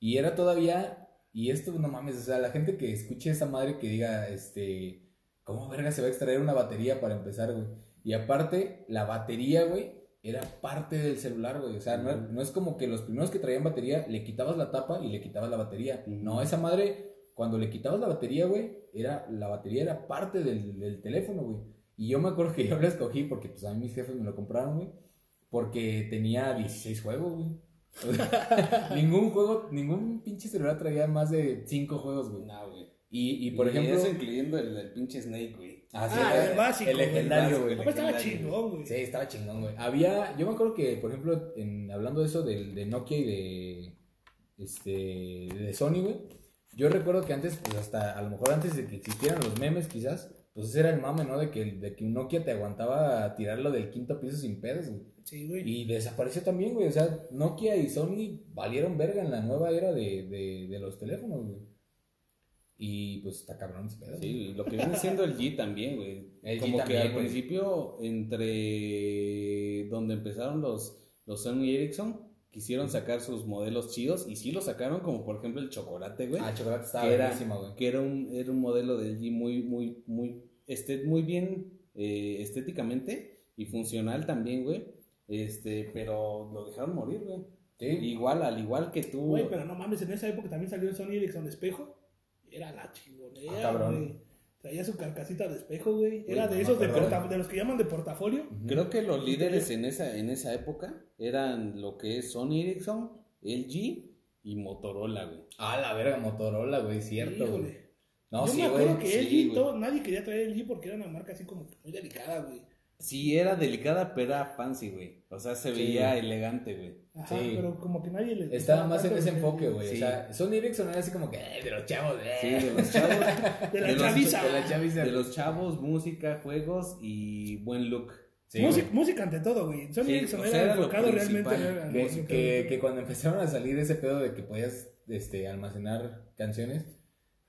Y era todavía, y esto no mames, o sea, la gente que escuche esa madre que diga, este, ¿cómo verga se va a extraer una batería para empezar, güey? Y aparte, la batería, güey, era parte del celular, güey. O sea, no, no es como que los primeros que traían batería, le quitabas la tapa y le quitabas la batería. No, esa madre, cuando le quitabas la batería, güey, era, la batería era parte del, del teléfono, güey. Y yo me acuerdo que yo lo escogí porque, pues, a mí mis jefes me lo compraron, güey. Porque tenía 16 juegos, güey. O sea, ningún juego, ningún pinche celular traía más de 5 juegos, güey. No, güey. Y, y por ejemplo... eso incluyendo el del pinche Snake, güey. Ah, sí, Ah, era el básico, El güey. legendario, güey. Estaba chingón, güey. Sí, estaba chingón, güey. Había, yo me acuerdo que, por ejemplo, en, hablando de eso del, de Nokia y de, este, de Sony, güey, yo recuerdo que antes, pues hasta, a lo mejor antes de que existieran los memes, quizás, pues ese era el mame, ¿no? De que, de que Nokia te aguantaba tirarlo del quinto piso sin pedos, güey. Sí, güey. Y desapareció también, güey. O sea, Nokia y Sony valieron verga en la nueva era de, de, de los teléfonos, güey. Y pues está cabrón ese pedo. güey. Sí, lo que viene siendo el G también, güey. El G Como que también, al güey. principio, entre donde empezaron los, los Sony Ericsson, quisieron sacar sus modelos chidos y sí lo sacaron, como por ejemplo el chocolate, güey. Ah, chocolate estaba que era, buenísimo, güey. que era un, era un modelo de LG muy, muy, muy, este, muy bien eh, estéticamente y funcional también, güey. Este, pero lo dejaron morir, güey. Sí. Igual, al igual que tú. Güey, pero no mames, en esa época también salió el Sony Ericsson espejo. Era la chingonera, Ah, cabrón. güey. Traía su carcasita de espejo, güey. Era de esos de, porta- de los que llaman de portafolio. Creo que los líderes en esa, en esa época eran lo que es Sony Ericsson, LG y Motorola, güey. Ah, la verga, Motorola, güey, cierto, güey. No, Yo sí, me acuerdo güey. que sí, LG, güey. todo- nadie quería traer LG porque era una marca así como muy delicada, güey. Sí, era delicada, pero era fancy, güey. O sea, se Sí. veía elegante, güey. Ajá, Sí. pero como que nadie le. Estaba más en ese enfoque, güey. Sí. O sea, Sony Ericsson era así como que, eh, de los chavos, eh. Sí, de los chavos. De la de los- chaviza. de la chaviza. De los chavos, música, juegos y buen look. Sí, música, música ante todo, güey. Sony Sí, Ericsson o era sea, era enfocado realmente principal. en- Que, que, que cuando empezaron a salir ese pedo de que podías este, almacenar canciones,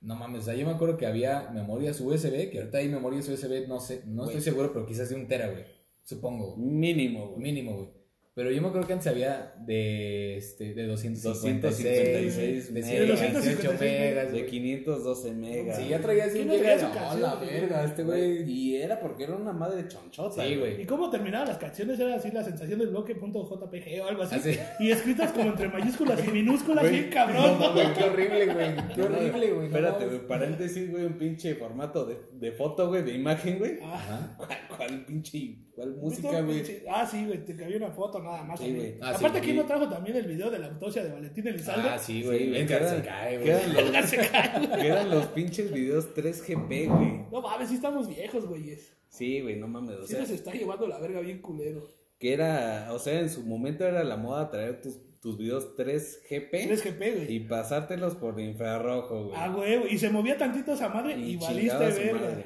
no mames, o sea, yo me acuerdo que había memorias USB, que ahorita hay memorias USB, no sé, no estoy seguro, pero quizás de un tera, güey, supongo. Mínimo, güey. mínimo, güey. Pero yo me acuerdo que antes había de, este, de 256, 256 de megas. 128 megas, De güey. 512 megas. Sí, ya traía así ¿Quién un no traía giga, su no, canción, la verga, este güey. Y era porque era una madre chonchota. Sí, güey. Y cómo terminaban las canciones era así la sensación del bloque punto .jpg o algo así. Ah. Y escritas como entre mayúsculas y minúsculas, bien cabrón. No, güey, qué horrible, güey, qué horrible, güey. Espérate, güey, paréntesis, güey, un pinche formato de, de foto, güey, de imagen, güey. Ajá. ¿Cuál, cuál pinche, cuál música, güey? Ah, sí, güey, te cabía una foto nada más. Sí, güey. Ah, Aparte, ¿quién sí. no trajo también el video de la autopsia de Valentín Elizalde? Ah, sí, güey. güey, Edgar que se cae, güey. eran los- se cae. Que eran los pinches videos 3GP, güey. No mames, sí estamos viejos, güeyes. Sí, güey, no mames, o Sí sea, nos está llevando la verga bien culero. que era, o sea, en su momento era la moda traer tus, tus videos 3GP 3GP, güey. y pasártelos por infrarrojo, güey. Ah, güey, y se movía tantito esa madre y, Y valiste verga.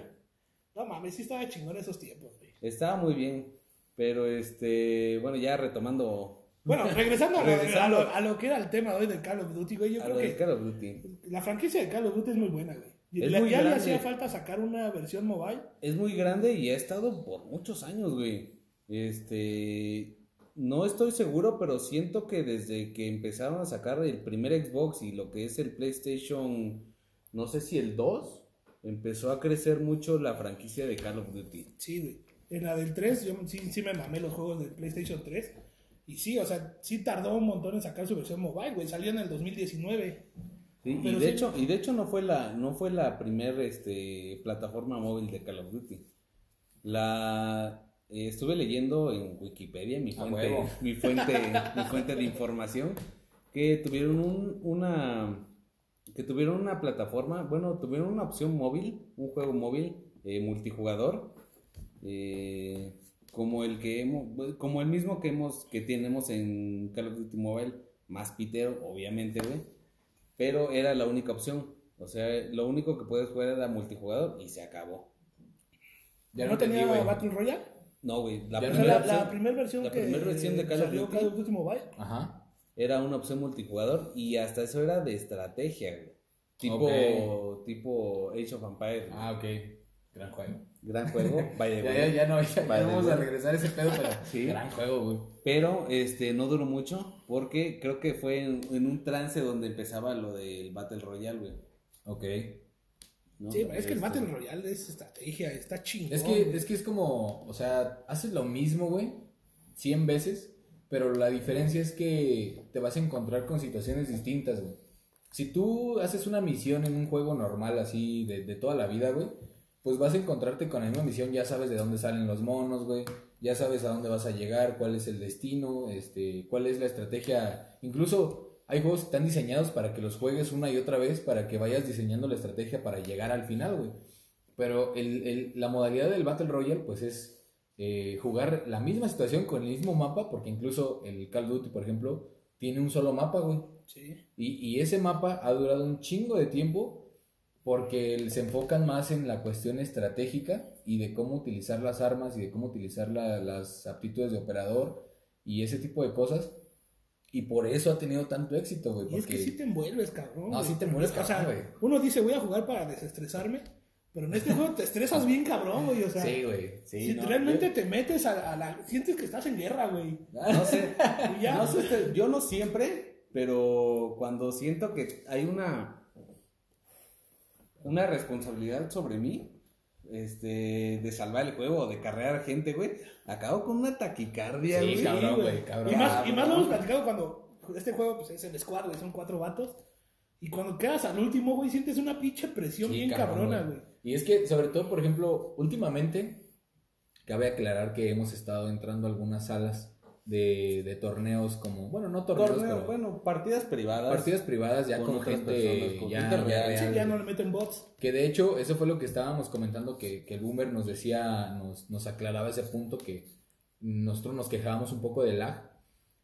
No mames, sí estaba chingón esos tiempos. Estaba muy bien, pero este, bueno, ya retomando Bueno, regresando, a, lo- Regresando. a lo, a lo que era el tema hoy del Call of Duty, güey, yo a creo lo que Call of Duty. la franquicia de Call of Duty es muy buena, güey. Es la- muy ya le hacía falta sacar una versión mobile. Es muy grande y ha estado por muchos años, güey. Este, no estoy seguro, pero siento que desde que empezaron a sacar el primer Xbox y lo que es el PlayStation, no sé si el 2, empezó a crecer mucho la franquicia de Call of Duty. Sí, güey. En la del 3, yo sí, sí me mamé los juegos del PlayStation 3. Y sí, o sea, sí tardó un montón en sacar su versión mobile, güey. Salió en el 2019. Sí, y de sí. hecho, y de hecho no fue la, no fue la primer este, plataforma móvil de Call of Duty. La eh, estuve leyendo en Wikipedia, mi fuente, mi fuente, mi fuente de información, que tuvieron un- una que tuvieron una plataforma, bueno, tuvieron una opción móvil, un juego móvil eh, multijugador, eh, como el que hemos, como el mismo que hemos, que tenemos en Call of Duty Mobile, más pitero, obviamente, güey, pero era la única opción, o sea, lo único que puedes jugar era multijugador y se acabó. Ya ¿No, tenía. Battle Royale? No, güey, la primera la, opción la primera versión la que primera versión de Call of Duty. Call of Duty Mobile. Ajá. era una opción multijugador y hasta eso era de estrategia, güey. Tipo, tipo Age of Empires. Ah, ok. Gran juego. Gran juego, vaya, Ya, ya, ya no, ya, vamos a regresar a ese pedo, pero Sí. gran juego, güey. Pero este no duró mucho porque creo que fue en, en un trance donde empezaba lo del Battle Royale, güey. Ok. ¿no? Sí, es que el Este, Battle Royale es estrategia, está chingón. Es que, güey. es que es como, o sea, haces lo mismo, güey, 100 veces, pero la diferencia es que te vas a encontrar con situaciones distintas, güey. Si tú haces una misión en un juego normal, así, de, de toda la vida, güey, pues vas a encontrarte con la misma misión, ya sabes de dónde salen los monos, güey, ya sabes a dónde vas a llegar, cuál es el destino, este, cuál es la estrategia. Incluso hay juegos que están diseñados para que los juegues una y otra vez, para que vayas diseñando la estrategia para llegar al final, güey. Pero el, el- la modalidad del Battle Royale, pues es eh, jugar la misma situación con el mismo mapa, porque incluso el Call of Duty, por ejemplo, tiene un solo mapa, güey. Sí. Y, y ese mapa ha durado un chingo de tiempo porque se enfocan más en la cuestión estratégica y de cómo utilizar las armas y de cómo utilizar la- las aptitudes de operador y ese tipo de cosas. Y por eso ha tenido tanto éxito, güey. Y es que porque- sí te envuelves, cabrón. No, güey. sí te envuelves, O sea, cabrón, güey. uno dice, voy a jugar para desestresarme, Pero en este juego te estresas bien cabrón, güey. O sea, Sí, güey. Sí, si no, realmente te metes a, a la. Sientes que estás en guerra, güey. No sé, ya. no sé, yo no siempre, pero cuando siento que hay una una responsabilidad sobre mí, este, de salvar el juego, de carrear gente, güey, acabo con una taquicardia, Sí, güey. cabrón, güey, cabrón. Y más, y más lo hemos platicado cuando este juego pues, es el squad, güey, son cuatro vatos. Y cuando quedas al último, güey, sientes una pinche presión Sí, bien cabrón, cabrona, güey. Y es que, sobre todo, por ejemplo, últimamente, cabe aclarar que hemos estado entrando a algunas salas de, de torneos como, bueno, no torneos, Torneo, pero bueno, partidas privadas. partidas privadas ya con gente personas, con ya, real. Sí, ya no le meten bots. Que de hecho, eso fue lo que estábamos comentando, que, que el Boomer nos decía, nos, nos aclaraba ese punto que nosotros nos quejábamos un poco de lag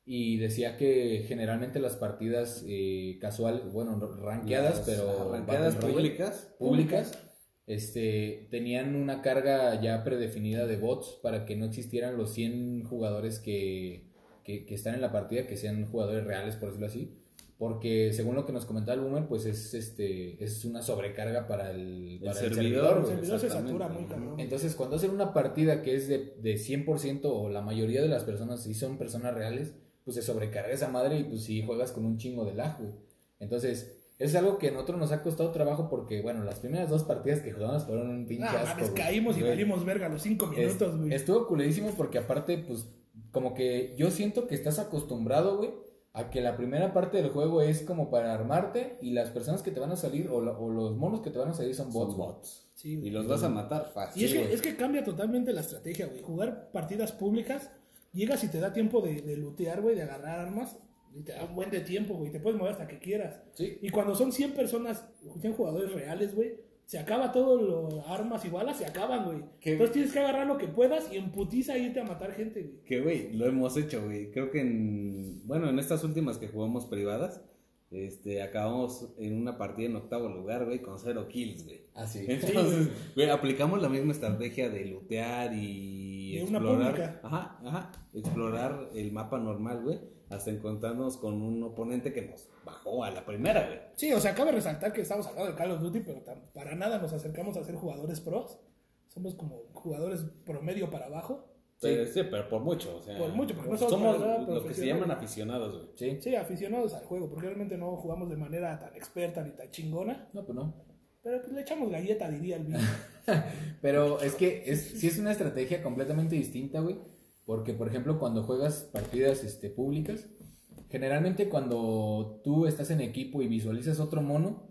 y decía que generalmente las partidas eh, casual, bueno, ranqueadas, pero Royale, públicas. públicas, este, tenían una carga ya predefinida de bots para que no existieran los 100 jugadores que, que, que están en la partida, que sean jugadores reales, por decirlo así. Porque según lo que nos comentaba el Boomer, pues es este es una sobrecarga para el, El para servidor, El güey. güey. servidor se satura muy cabrón. Entonces, cuando hacen una partida que es de, de 100% o la mayoría de las personas sí son personas reales, pues se sobrecarga esa madre y pues sí juegas con un chingo de lag, güey. Entonces, es algo que a nosotros nos ha costado trabajo porque, bueno, las primeras dos partidas que jugamos fueron un pinche Ah, asco, mames, caímos y valimos verga a los cinco Es- minutos, güey. Estuvo culerísimo porque aparte, pues, como que yo siento que estás acostumbrado, güey, a que la primera parte del juego es como para armarte y las personas que te van a salir o, la- o los monos que te van a salir son bots. Son bots. Sí, Y los vas a matar fácil. Y es que, es que cambia totalmente la estrategia, güey. Jugar partidas públicas, llegas y te da tiempo de, de lootear, güey, de agarrar armas. Y te da un buen de tiempo, güey. Te puedes mover hasta que quieras. Sí. Y cuando son 100 personas, 100 jugadores reales, güey, se acaba todo lo armas y balas, se acaban, güey. Entonces tienes que agarrar lo que puedas y en putiza irte a matar gente, güey. Que, güey, lo hemos hecho, güey. Creo que en, bueno, en estas últimas que jugamos privadas, este, acabamos en una partida en octavo lugar, güey, con cero kills, güey. Así. Entonces, güey, aplicamos la misma estrategia de lootear y De una explorar. pública. Ajá, ajá. Explorar el mapa normal, güey, hasta encontrarnos con un oponente que nos bajó a la primera, güey. Sí, o sea, cabe resaltar que estamos hablando de Call of Duty, pero para nada nos acercamos a ser jugadores pros. Somos como jugadores promedio para abajo. Pero, sí, pero por mucho, o sea. Por mucho, porque no somos somos para nada lo que se llaman aficionados, güey. Sí. Sí, aficionados al juego, porque realmente no jugamos de manera tan experta ni tan chingona. No, pues no. Pero pues, le echamos galleta, diría el Bill. Pero es que es, sí es una estrategia completamente distinta, güey. Porque, por ejemplo, cuando juegas partidas este, públicas, generalmente cuando tú estás en equipo y visualizas otro mono,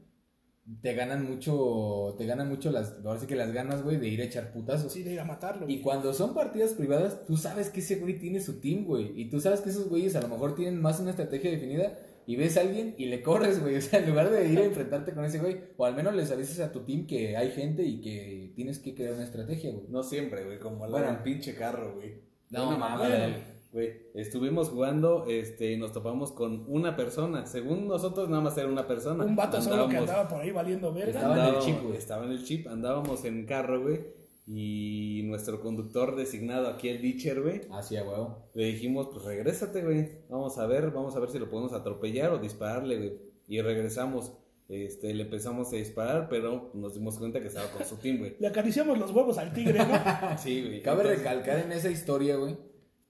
te ganan mucho, te ganan mucho las, ahora sí que las ganas, güey, de ir a echar putazos. Sí, de ir a matarlo. Y güey. cuando son partidas privadas, tú sabes que ese güey tiene su team, güey. Y tú sabes que esos güeyes a lo mejor tienen más una estrategia definida. Y ves a alguien y le corres, güey. O sea, en lugar de ir a enfrentarte con ese güey, o al menos les avisas a tu team que hay gente y que tienes que crear una estrategia, güey. No siempre, güey, como la Bueno. pinche carro, güey. No, Una mames. Güey, estuvimos jugando, este, y nos topamos con una persona. Según nosotros, nada más era una persona. Un vato solo que Andábamos- andaba por ahí valiendo verga. Estaba en el andábamos- chip, güey. Estaba en el chip, andábamos en carro, güey. Y nuestro conductor designado aquí, el Ditcher, güey, Así a huevo. le dijimos, pues regrésate, güey. Vamos a ver, vamos a ver si lo podemos atropellar o dispararle, güey. Y regresamos. Este, le empezamos a disparar, pero nos dimos cuenta que estaba con su team, güey. Le acariciamos los huevos al tigre, ¿no? Sí, güey. Cabe Entonces- recalcar en esa historia, güey,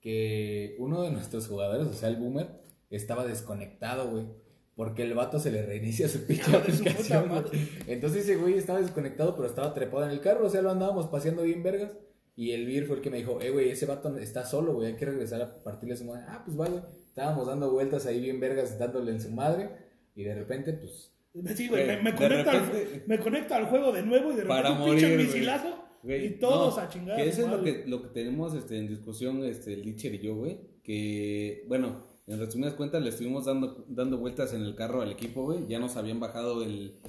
que uno de nuestros jugadores, o sea, el boomer, estaba desconectado, güey. Porque el vato se le reinicia su pinche aplicación. Entonces ese güey estaba desconectado, pero estaba trepado en el carro, o sea, lo andábamos paseando bien vergas. Y el Vir fue el que me dijo, eh, güey, ese vato está solo, güey, hay que regresar a partirle su madre. Ah, pues vale. Estábamos dando vueltas ahí bien vergas, dándole en su madre. Y de repente, pues, Sí, güey, me, me repente- al, me conecto al juego de nuevo y de repente Para un morir, misilazo Güey, y todos no, a chingar. Que eso es lo que, lo que tenemos este, en discusión este, el Ditcher y yo, güey. Que, bueno, en resumidas cuentas, le estuvimos dando, dando vueltas en el carro al equipo, güey. Ya nos habían bajado el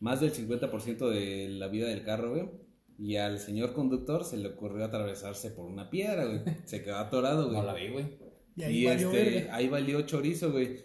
más del 50% de la vida del carro, güey. Y al señor conductor se le ocurrió atravesarse por una piedra, güey. Se quedó atorado, güey. no la vi, güey. Y ahí Y valió este, ahí valió chorizo, güey.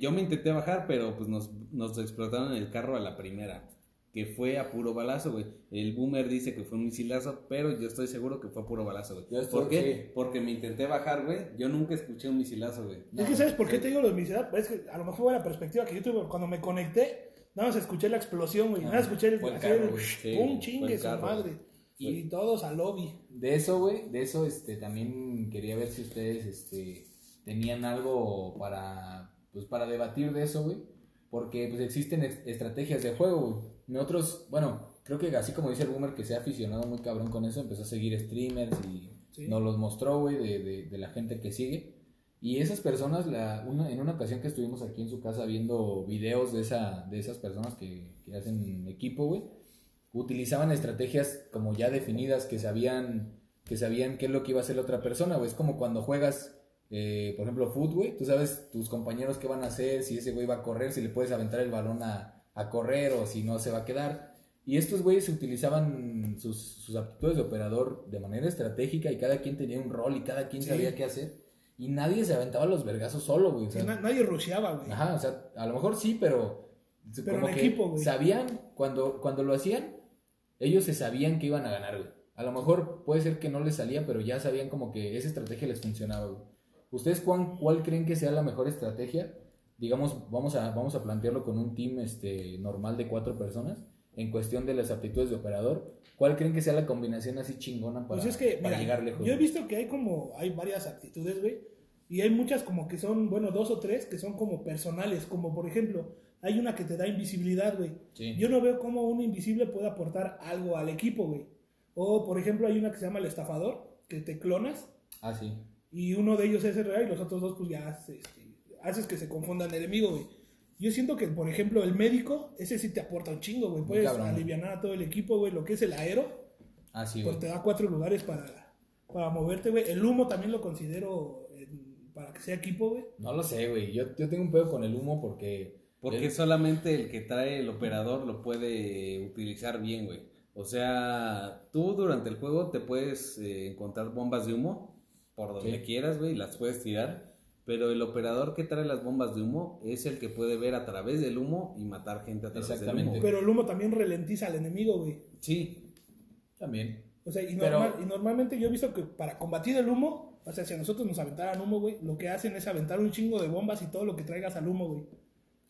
Yo me intenté bajar, pero pues nos, nos explotaron el carro a la primera. Que fue a puro balazo, güey. El boomer dice que fue un misilazo, pero yo estoy seguro que fue a puro balazo, güey. Estoy- ¿Por qué? sí. Porque me intenté bajar, güey. Yo nunca escuché un misilazo, güey. Es que, ¿sabes por qué te digo lo de misilazo? Es que a lo mejor fue la perspectiva que yo tuve cuando me conecté. Nada más escuché la explosión, güey. Nada más escuché el, fue el carro. Sí, fue chingue su madre. Y todos al lobby. De eso, güey, de eso, este, también quería ver si ustedes, este, tenían algo para, pues, para debatir de eso, güey. Porque, pues, existen ex- estrategias de juego, güey. Nosotros, bueno, creo que así como dice el Boomer que se ha aficionado muy cabrón con eso, empezó a seguir streamers y Sí. nos los mostró, güey, de, de, de la gente que sigue. Y esas personas, la, una, en una ocasión que estuvimos aquí en su casa viendo videos de, esa, de esas personas que, que hacen equipo, güey, utilizaban estrategias como ya definidas que sabían que sabían qué es lo que iba a hacer la otra persona, güey. Es como cuando juegas, eh, por ejemplo, fútbol, güey. Tú sabes tus compañeros qué van a hacer, si ese güey va a correr, si le puedes aventar el balón a, a correr o si no se va a quedar. Y estos güeyes utilizaban sus, sus aptitudes de operador de manera estratégica y cada quien tenía un rol y cada quien Sí. sabía qué hacer. Y nadie se aventaba los vergazos solo, güey. O sea, na- nadie rusheaba, güey. Ajá, o sea, a lo mejor sí, pero. Pero como en que equipo, güey. Sabían, cuando, cuando lo hacían, ellos se sabían que iban a ganar, güey. A lo mejor puede ser que no les salía, pero ya sabían como que esa estrategia les funcionaba, güey. ¿Ustedes cuán- cuál creen que sea la mejor estrategia? Digamos, vamos a, vamos a plantearlo con un team este, normal de cuatro personas, en cuestión de las aptitudes de operador. ¿Cuál creen que sea la combinación así chingona para, Pues es que, para mira, llegar lejos? yo he visto que hay como, hay varias actitudes, güey, y hay muchas como que son, bueno, dos o tres que son como personales, como por ejemplo, hay una que te da invisibilidad, güey. Sí. Yo no veo cómo un invisible puede aportar algo al equipo, güey. O, por ejemplo, hay una que se llama el estafador, que te clonas, Ah, sí. y uno de ellos es el real y los otros dos, pues ya este, haces que se confundan el enemigo, güey. Yo siento que, por ejemplo, el médico, ese sí te aporta un chingo, güey. Puedes aliviar a todo el equipo, güey. Lo que es el aero, Ah, sí, pues güey. te da cuatro lugares para, para moverte, güey. El humo también lo considero para que sea equipo, güey. No lo sé, güey. Yo, yo tengo un pedo con el humo porque... Porque el- solamente el que trae el operador lo puede utilizar bien, güey. O sea, tú durante el juego te puedes eh, encontrar bombas de humo por donde Sí. quieras, güey, las puedes tirar. Pero el operador que trae las bombas de humo es el que puede ver a través del humo y matar gente a través del Exactamente. humo. Pero el humo también ralentiza al enemigo, güey. Sí, También. O sea, y, Pero- normal- y normalmente yo he visto que para combatir el humo, o sea, si a nosotros nos aventaran humo, güey, lo que hacen es aventar un chingo de bombas y todo lo que traigas al humo, güey.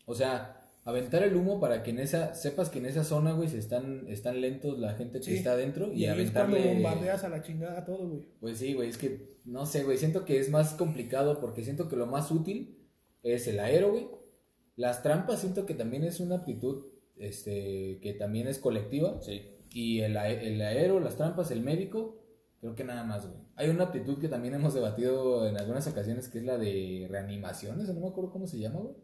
O sea, aventar el humo para que en esa, sepas que en esa zona, güey, se están, están lentos la gente que Sí. está adentro y, Y ahí es cuando aventarle... bombardeas a la chingada todo, güey. Pues sí, güey, es que, no sé, güey, siento que es más complicado porque siento que lo más útil es el aero, güey. Las trampas siento que también es una aptitud, este, que también es colectiva. sí. Y el, el aero, las trampas, el médico, creo que nada más, güey. Hay una aptitud que también hemos debatido en algunas ocasiones, que es la de reanimaciones, no me acuerdo cómo se llama, güey.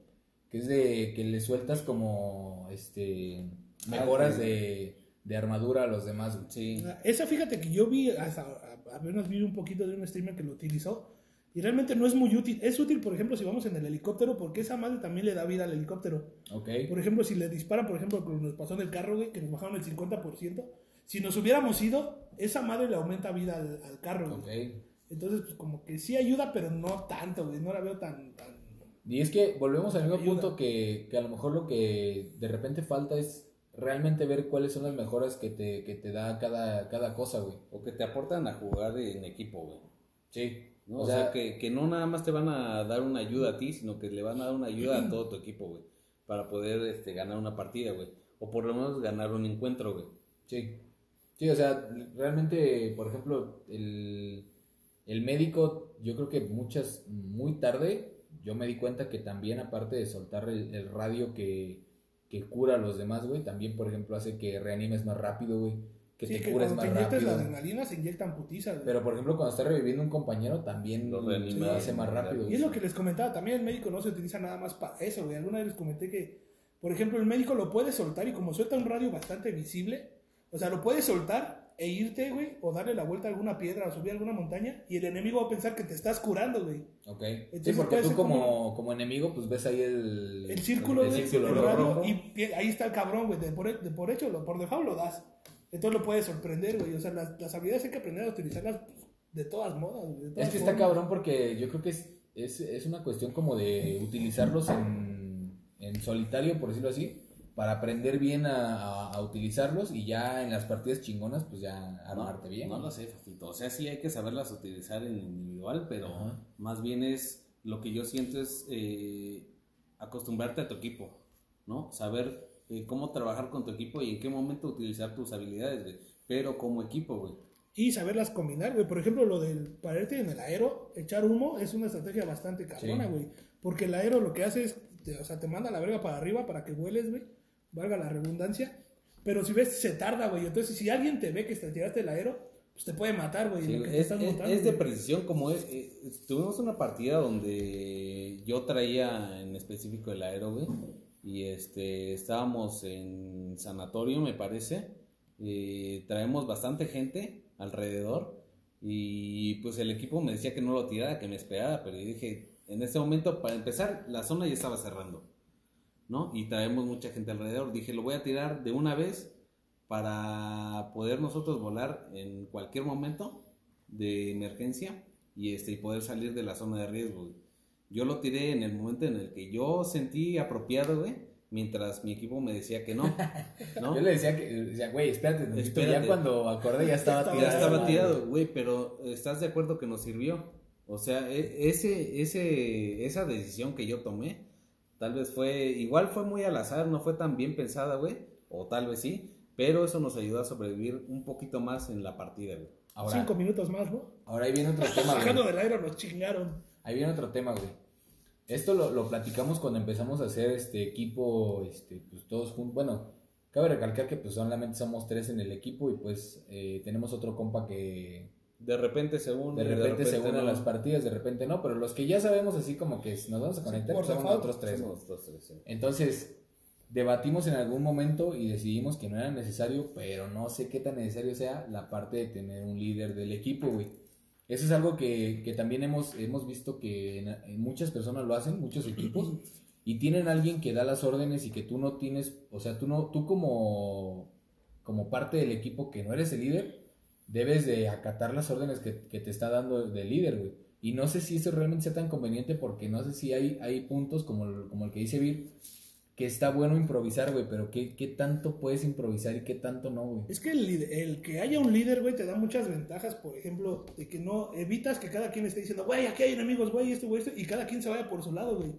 Que es de que le sueltas como, este, mejoras de, de armadura a los demás, güey. Sí. Esa, fíjate que yo vi, hasta apenas vi un poquito de un streamer que lo utilizó. Y realmente no es muy útil. Es útil, por ejemplo, si vamos en el helicóptero, porque esa madre también le da vida al helicóptero. Ok. Por ejemplo, si le disparan, por ejemplo, nos pasó en el carro, güey, que nos bajaron el 50%. Si nos hubiéramos ido, esa madre le aumenta vida al, al carro, güey. Ok. Entonces, pues como que sí ayuda, pero no tanto, güey. No la veo tan. tan... Y es que volvemos al mismo Ayuda. punto que, que a lo mejor lo que de repente falta es realmente ver cuáles son las mejoras que te, que te da cada, cada cosa, güey. O que te aportan a jugar en equipo, güey. Sí. ¿no? O, sea, que, que no nada más te van a dar una ayuda a ti, sino que le van a dar una ayuda a todo tu equipo, güey. Para poder este, ganar una partida, güey. O por lo menos ganar un encuentro, güey. Sí. Sí, o sea, realmente, por ejemplo, el, el médico, yo creo que muchas, muy tarde, yo me di cuenta que también, aparte de soltar el, el radio que, que cura a los demás, güey, también, por ejemplo, hace que reanimes más rápido, güey. Que sí, te que cures más te rápido. la adrenalina, se inyectan putizas, güey. Pero, por ejemplo, cuando está reviviendo un compañero, también Lo reanima, hace más rápido. Y es lo que les comentaba, también el médico no se utiliza nada más para eso, güey. Alguna vez les comenté que, por ejemplo, el médico lo puede soltar y como suelta un radio bastante visible, o sea, lo puede soltar e irte, güey, o darle la vuelta a alguna piedra o subir a alguna montaña y el enemigo va a pensar que te estás curando, güey. Ok. Sí, Entonces porque puede tú como, como- como enemigo, pues ves ahí el... El círculo, el círculo el rojo. radio, y ahí está el cabrón, güey. De por, de por hecho, lo, por default lo das. Entonces lo puedes sorprender, güey. O sea, las, las habilidades hay que aprender a utilizarlas pues, de todas modas, güey. Es que está cabrón porque yo creo que es, es, es una cuestión como de utilizarlos en, en solitario, por decirlo así, para aprender bien a, a- a utilizarlos y ya en las partidas chingonas, pues ya armarte bien. No lo sé, Fafito. O sea, sí hay que saberlas utilizar en individual, pero Ajá. más bien es lo que yo siento es eh, acostumbrarte a tu equipo, ¿no? Saber eh, cómo trabajar con tu equipo y en qué momento utilizar tus habilidades, güey. Pero como equipo, güey. Y saberlas combinar, güey. Por ejemplo, lo del pararte en el aero, echar humo, es una estrategia bastante cabrona, Sí. güey. Porque el aero lo que hace es, te- o sea, te manda la verga para arriba para que vueles, güey. Valga la redundancia. Pero si ves, se tarda, güey. Entonces, si alguien te ve que te tiraste el aero, pues te puede matar, güey. Sí, es, estás es- montando, es de precisión, como es, eh, tuvimos una partida donde yo traía en específico el aero, güey, y este, estábamos en sanatorio, me parece, eh, traemos bastante gente alrededor, y pues el equipo me decía que no lo tirara, que me esperara, pero yo dije, en este momento, para empezar, la zona ya estaba cerrando, ¿no? Y traemos mucha gente alrededor, dije, lo voy a tirar de una vez para poder nosotros volar en cualquier momento de emergencia y este y poder salir de la zona de riesgo. Yo lo tiré en el momento en el que yo sentí apropiado, güey, mientras mi equipo me decía que no. ¿no? Yo le decía que, decía, güey, espérate, tantito", Espérate. ya cuando acordé ya estaba Ya Ya tirado. estaba tirado, güey, pero ¿estás de acuerdo que nos sirvió? O sea, e- ese, ese, esa decisión que yo tomé, tal vez fue, igual fue muy al azar, no fue tan bien pensada, güey, o tal vez sí, pero eso nos ayudó a sobrevivir un poquito más en la partida, güey. Ahora, Cinco minutos más, ¿no? ahora ahí viene otro tema, güey. del aero nos chingaron. Ahí viene otro tema, güey. Esto lo, lo platicamos cuando empezamos a hacer este equipo, este, pues todos juntos. Bueno, cabe recalcar que pues solamente somos tres en el equipo y pues eh, tenemos otro compa que De repente se une, de repente, se une no. a las partidas, de repente no, pero los que ya sabemos así como que nos vamos a conectar, por pues somos default, nosotros tres. Sí. Entonces, debatimos en algún momento y decidimos que no era necesario, pero no sé qué tan necesario sea la parte de tener un líder del equipo, güey. Eso es algo que, que también hemos, hemos visto que en- en muchas personas lo hacen, muchos equipos, y tienen alguien que da las órdenes y que tú no tienes, o sea, tú no, tú como, como parte del equipo que no eres el líder, debes de acatar las órdenes que, que te está dando el líder, güey. Y no sé si eso realmente sea tan conveniente porque no sé si hay, hay puntos como el, como el que dice Vir, que está bueno improvisar, güey, pero ¿qué, ¿qué tanto puedes improvisar y qué tanto no, güey? Es que el, líder- el que haya un líder, güey, te da muchas ventajas. Por ejemplo, de que no evitas que cada quien esté diciendo, güey, aquí hay enemigos, güey, esto, güey, esto, y cada quien se vaya por su lado, güey.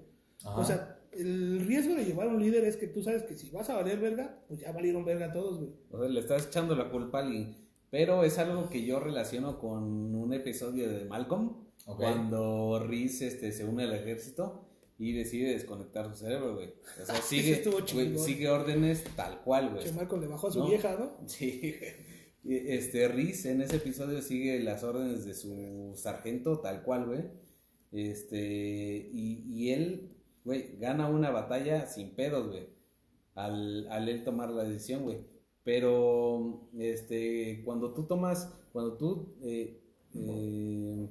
Ajá. O sea, el riesgo de llevar un líder es que tú sabes que si vas a valer verga, pues ya valieron verga todos, güey. O sea, le estás echando la culpa a alguien. Pero es algo que yo relaciono con un episodio de Malcolm, Ok. cuando Reese este, se une al ejército y decide desconectar su cerebro, güey. O sea, sigue, güey, sigue órdenes tal cual, güey. Che Marco le bajó a su No. vieja, ¿no? Sí, este Reese en ese episodio sigue las órdenes de su sargento tal cual, güey. Este, y, y él, güey, gana una batalla sin pedos, güey. Al, al él tomar la decisión, güey. Pero, este, cuando tú tomas, cuando tú, eh, eh,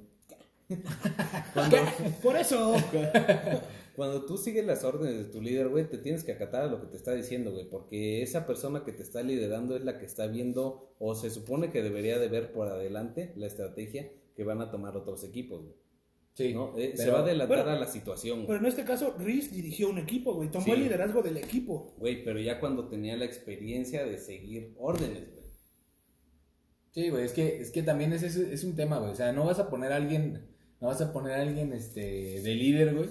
cuando, Por eso. cuando tú sigues las órdenes de tu líder, güey, te tienes que acatar a lo que te está diciendo, güey, porque esa persona que te está liderando es la que está viendo o se supone que debería de ver por adelante la estrategia que van a tomar otros equipos, güey. Sí, ¿no? Eh, se va a adelantar bueno, a la situación. Pero en este caso, Reese dirigió un equipo, güey. Tomó Sí. el liderazgo del equipo. Güey, pero ya cuando tenía la experiencia de seguir órdenes, güey. Sí, güey, es que, es que también es, es, es un tema, güey. O sea, no vas a poner a alguien, no vas a poner a alguien este, de líder, güey,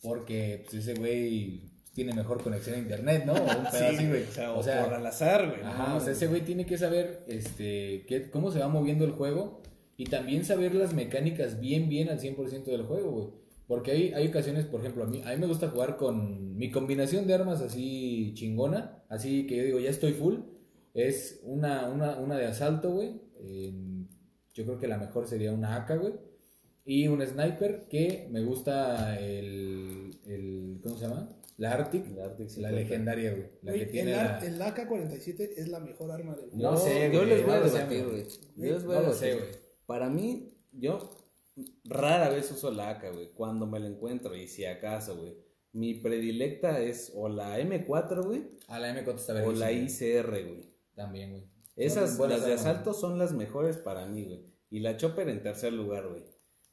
porque pues, ese güey tiene mejor conexión a internet, ¿no? O un pedo así, güey. o sea, O o sea, por al azar, güey. Ajá, ¿no? o sea, ese güey tiene que saber este, qué, cómo se va moviendo el juego y también saber las mecánicas bien, bien al 100% del juego, güey. Porque hay, hay ocasiones, por ejemplo, a mí, a mí me gusta jugar con mi combinación de armas así chingona, así que yo digo, ya estoy full. Es una, una, una de asalto, güey. yo creo que la mejor sería una AK, güey. Y un sniper que me gusta el, el ¿cómo se llama? La Arctic, La Arctic la 50. legendaria, güey. La Güey, que tiene el, la- el AK-47 es la mejor arma del No Yo- sé, Yo güey, les voy no a debatir, güey. Yo les voy No a lo sé, güey. Para mí, yo rara vez uso la AK, güey. Cuando me la encuentro y si acaso, güey. Mi predilecta es o la M4, güey, A la M4 está o la. ICR, güey. También, güey. Esas, buenas las de asalto son las mejores para mí, güey. Y la Chopper en tercer lugar, güey.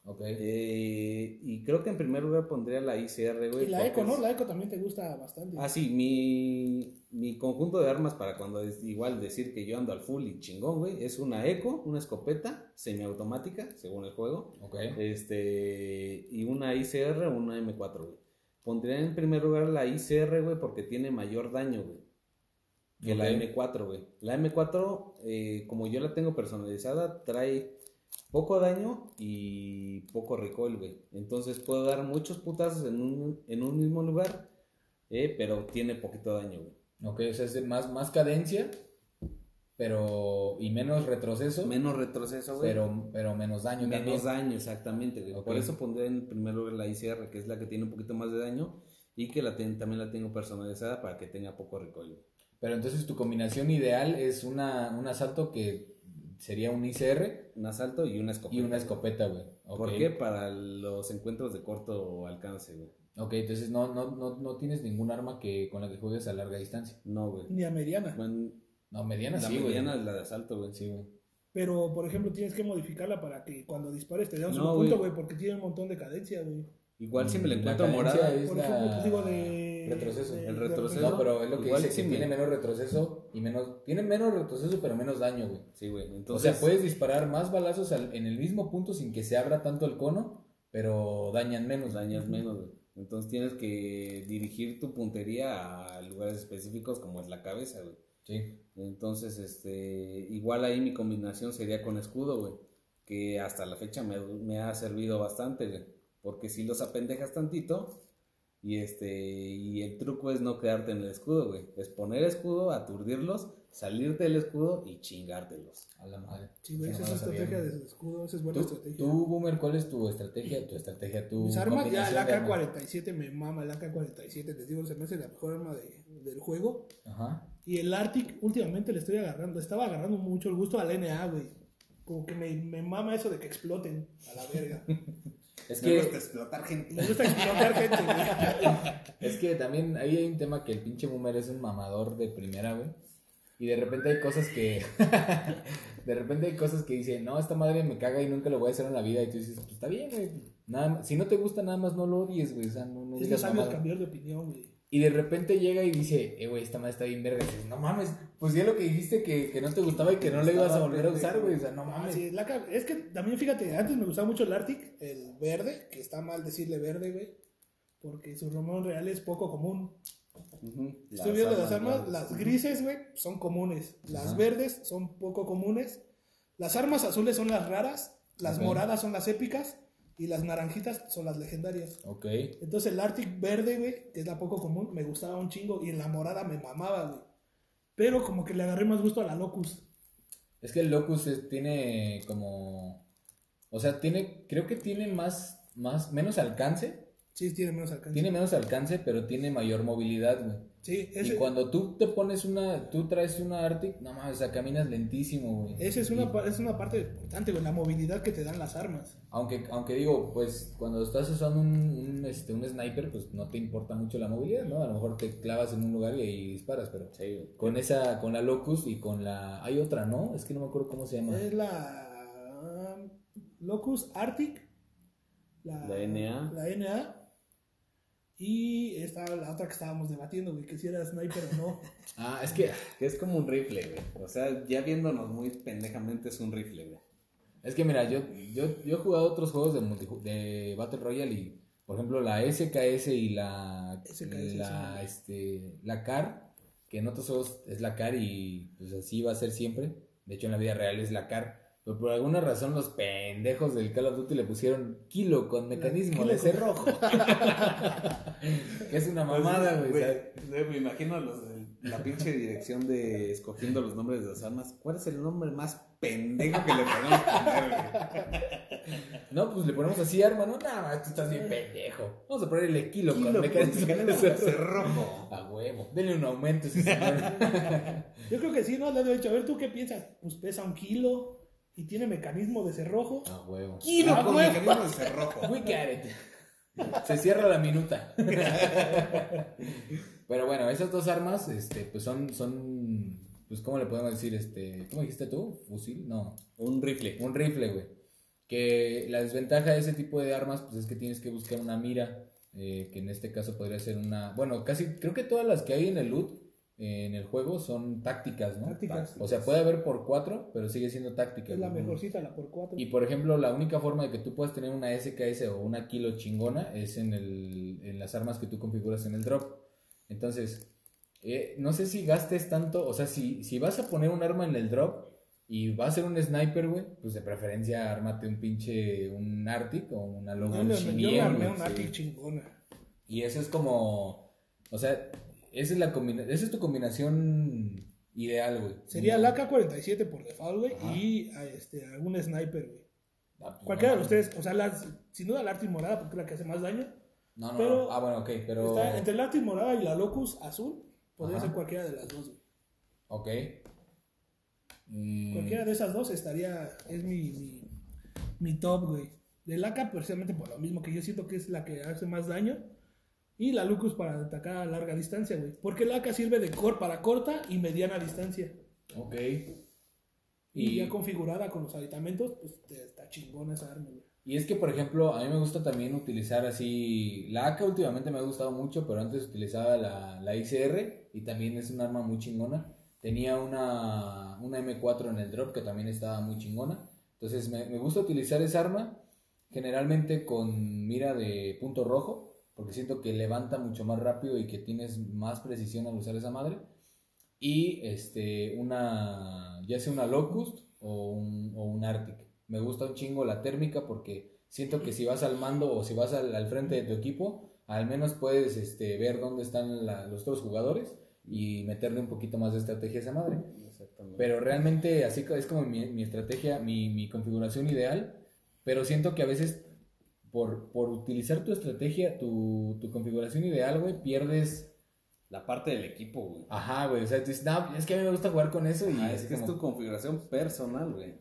Ok. Eh, y creo que en primer lugar pondría la ICR, güey. Y la Eco, ¿no? es- La Eco también te gusta bastante. Ah, sí, mi, mi conjunto de armas para cuando es igual decir que yo ando al full y chingón, güey, es una eco, una escopeta semiautomática, según el juego, Ok. este, y una ICR o una M4, güey. Pondría en primer lugar la ICR, güey, porque tiene mayor daño, güey. que la Ok. M4, güey. La M4, eh, como yo la tengo personalizada, trae poco daño y poco recoil, güey. Entonces puedo dar muchos putazos en un, en un mismo lugar, eh, pero tiene poquito daño, güey. Ok, o sea, es de más, más cadencia, pero. y menos retroceso, Menos retroceso, güey. pero, pero menos daño Menos también. daño, exactamente, güey. Por eso pondré en primer lugar la ICR, que es la que tiene un poquito más de daño y que la ten- también la tengo personalizada para que tenga poco recoil. Pero entonces tu combinación ideal es una, un asalto que sería un ICR Un asalto y una escopeta. y una escopeta, güey. Ok. ¿Por qué? Para los encuentros de corto alcance, güey. Ok, entonces no, no, no, no tienes ningún arma que con la que juegues a larga distancia. No, güey. Ni a mediana. Bueno, No, mediana la sí, güey. mediana es la de asalto, güey. Sí, güey. Pero, por ejemplo, tienes que modificarla para que cuando dispares te dé un No, punto, güey. porque tiene un montón de cadencia, güey. Igual si me la Mm, encuentro morada. es Por la- ejemplo, pues digo de... Retroceso. de- El retroceso. No, pero es lo que Igual dice sí que tiene menos retroceso y menos... Tiene menos retroceso, pero menos daño, güey. Sí, güey. O Entonces, sea, puedes disparar más balazos al- en el mismo punto sin que se abra tanto el cono, pero dañan menos. dañas menos, güey. Entonces tienes que dirigir tu puntería a lugares específicos como es la cabeza, güey. Sí. Entonces, este, igual ahí mi combinación sería con escudo, güey. Que hasta la fecha me, me ha servido bastante, güey. Porque si los apendejas tantito, y este, y el truco es no quedarte en el escudo, güey. Es poner escudo, aturdirlos, salirte del escudo y chingártelos. A la madre. Sí, güey, Esa es la la estrategia güey. de escudo, esa es buena ¿Tú, estrategia. tú, Boomer, ¿cuál es tu estrategia? Tu estrategia, tu Mis armas, ya armas? AK-47 me mama, el AK-47, les digo, se me hace la mejor arma de- del juego. Ajá. Y el Arctic, últimamente le estoy agarrando, estaba agarrando mucho el gusto al NA, güey. Como que me, me mama eso de que exploten a la verga. Es Me que, gusta explotar gente. Me gusta explotar gente, es que también ahí hay un tema que el pinche Boomer es un mamador de primera, güey. Y de repente hay cosas que. de repente hay cosas que dice, no, esta madre me caga y nunca lo voy a hacer en la vida. Y tú dices, pues está bien, güey. Nada si no te gusta, nada más no lo odies, güey. O sea, no, no Es que digas sabes mamada. cambiar de opinión, güey. Y de repente llega y dice, eh, güey, esta madre está bien verga. Y dices, no mames, pues ya lo que dijiste que, que no te gustaba y que no le ibas a volver a usar, güey. O sea, no mames. sí, la ca- es que también fíjate, antes me gustaba mucho el Arctic, el verde, que está mal decirle verde, güey. Porque su romón real es poco común. Ujú. Estoy viendo las armas, verdes. las grises, güey, son comunes. Las Ajá. verdes son poco comunes. Las armas azules son las raras. Las moradas son las épicas. Y las naranjitas son las legendarias. Ok. Entonces el Arctic verde, güey, que es la poco común, me gustaba un chingo. Y en la morada me mamaba, güey. Pero como que le agarré más gusto a la Locus. Es que el Locus es- tiene como. O sea, tiene. Creo que tiene más. más menos alcance. Sí, tiene menos alcance. Tiene menos alcance, pero tiene mayor movilidad, güey. Sí, Y ese, cuando tú te pones una. Tú traes una Arctic, no mames, o sea, caminas lentísimo, güey. esa es una, Y- es una parte importante, güey, la movilidad que te dan las armas. Aunque, aunque digo, pues cuando estás usando un, un, este, un sniper, pues no te importa mucho la movilidad, ¿no? A lo mejor te clavas en un lugar y ahí disparas, pero Sí, güey. con esa, con la Locus y con la... Hay otra, ¿no? Es que no me acuerdo cómo se llama. Es la um, Locus Arctic. La NA. La NA. Y esta la otra que estábamos debatiendo, güey, que si era sniper o no. Ah, es que, Que es como un rifle, güey. O sea, ya viéndonos muy pendejamente es un rifle, güey. es que mira, yo, yo, yo he jugado otros juegos de, multiju- de Battle Royale y, por ejemplo, la SKS y la, SKS, la, sí. este, la CAR, que en otros juegos es la CAR y pues así va a ser siempre. De hecho, en la vida real es la CAR. Pero por alguna razón los pendejos del Call of Duty le pusieron kilo con mecanismo Kilo de cerrojo. que es una mamada, güey. Güey, Me imagino los de la pinche dirección de escogiendo los nombres de las armas. ¿Cuál es el nombre más pendejo que le podemos poner, güey? No, pues le ponemos así arma, no, nada más, tú estás bien pendejo. Vamos a ponerle kilo, Kilo con con mecanismo de mecanismo de cerrojo. A huevo. Denle un aumento, ese señor. Yo creo que sí, ¿no? Le he dicho, a ver, ¿tú qué piensas? Pues pesa un kilo y tiene mecanismo de cerrojo. A huevo. Kilo Ah, con mecanismo de cerrojo. We got it. Se cierra la minuta. Pero bueno, esas dos armas, este, pues son, son, pues, ¿cómo le podemos decir? Este, ¿cómo dijiste tú? ¿Fusil? No. Un rifle. Un rifle, güey. Que la desventaja de ese tipo de armas, pues es que tienes que buscar una mira, eh, que en este caso podría ser una... Bueno, casi, creo que todas las que hay en el loot, en el juego, son tácticas, ¿no? Tácticas. O sea, puede haber por cuatro, pero sigue siendo táctica. Es la mejorcita, la por cuatro. Y por ejemplo, la única forma de que tú puedas tener una SKS o una kilo chingona es en, el, en las armas que tú configuras en el drop. Entonces, eh, no sé si gastes tanto, o sea, si, si vas a poner un arma en el drop y va a ser un sniper, güey, pues de preferencia ármate un pinche, un Arctic o una Logan me, yo me armé sí. Arctic chingona. Y eso es como, o sea, esa es, la combina esa es tu combinación ideal, güey. Sería la AK-47 por default, güey, y a, este, algún sniper, güey. Ah, pues, Cualquiera de no, los tres, o sea, la- sin duda la Arctic morada porque es la que hace más daño. No, no, pero- no. Ah, bueno, ok, pero... Está entre la Arctic morada y la Locus azul, podría Ajá. ser cualquiera de las dos, güey. Ok. Mm, Cualquiera de esas dos estaría, es mi, mi, mi top, güey. Del AK, precisamente por lo mismo que yo siento que es la que hace más daño. Y la Lucus para atacar a larga distancia, güey. Porque el AK sirve de cor para corta y mediana distancia. Ok. Y, Y, ya configurada con los aditamentos, pues está chingona esa arma, güey. y es que, por ejemplo, a mí me gusta también utilizar así... La AK últimamente me ha gustado mucho, pero antes utilizaba la, la ICR y también es un arma muy chingona. Tenía una, una M4 en el drop que también estaba muy chingona. Entonces me, me gusta utilizar esa arma generalmente con mira de punto rojo, porque siento que levanta mucho más rápido y que tienes más precisión al usar esa madre. Y este, una, ya sea una Locust o un, o un Arctic. Me gusta un chingo la térmica porque siento que si vas al mando o si vas al, al frente de tu equipo, al menos puedes este, ver dónde están la- los otros jugadores y meterle un poquito más de estrategia a esa madre. Exactamente. Pero realmente así es como mi, mi estrategia, mi, mi configuración ideal. Pero siento que a veces por, por utilizar tu estrategia, tu, tu configuración ideal, güey, pierdes... La parte del equipo, güey. Ajá, güey. O sea, tú dices, no, es que a mí me gusta jugar con eso y es es que es tu configuración personal, güey.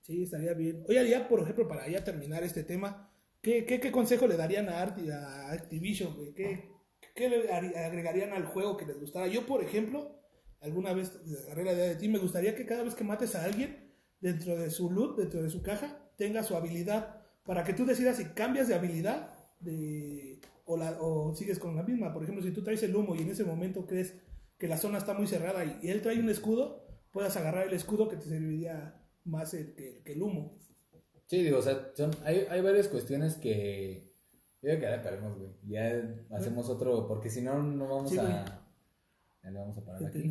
Sí, estaría bien. Oye, ya, por ejemplo, para ya terminar este tema, ¿qué, qué, qué consejo le darían a, Arti- a Activision, güey? ¿Qué, qué le agregarían al juego que les gustara? Yo, por ejemplo, alguna vez agarré la idea de ti, me gustaría que cada vez que mates a alguien, dentro de su loot, dentro de su caja, tenga su habilidad, para que tú decidas si cambias de habilidad de, o, la, o sigues con la misma. Por ejemplo, si tú traes el humo y en ese momento crees que la zona está muy cerrada y, y él trae un escudo, puedas agarrar el escudo que te serviría más el- que, que el humo. Sí, digo, o sea, son, hay, hay varias cuestiones que... Yo creo que ya le paremos, güey. Ya hacemos otro, porque si no, no vamos Sí, a... Ya le vamos a parar aquí.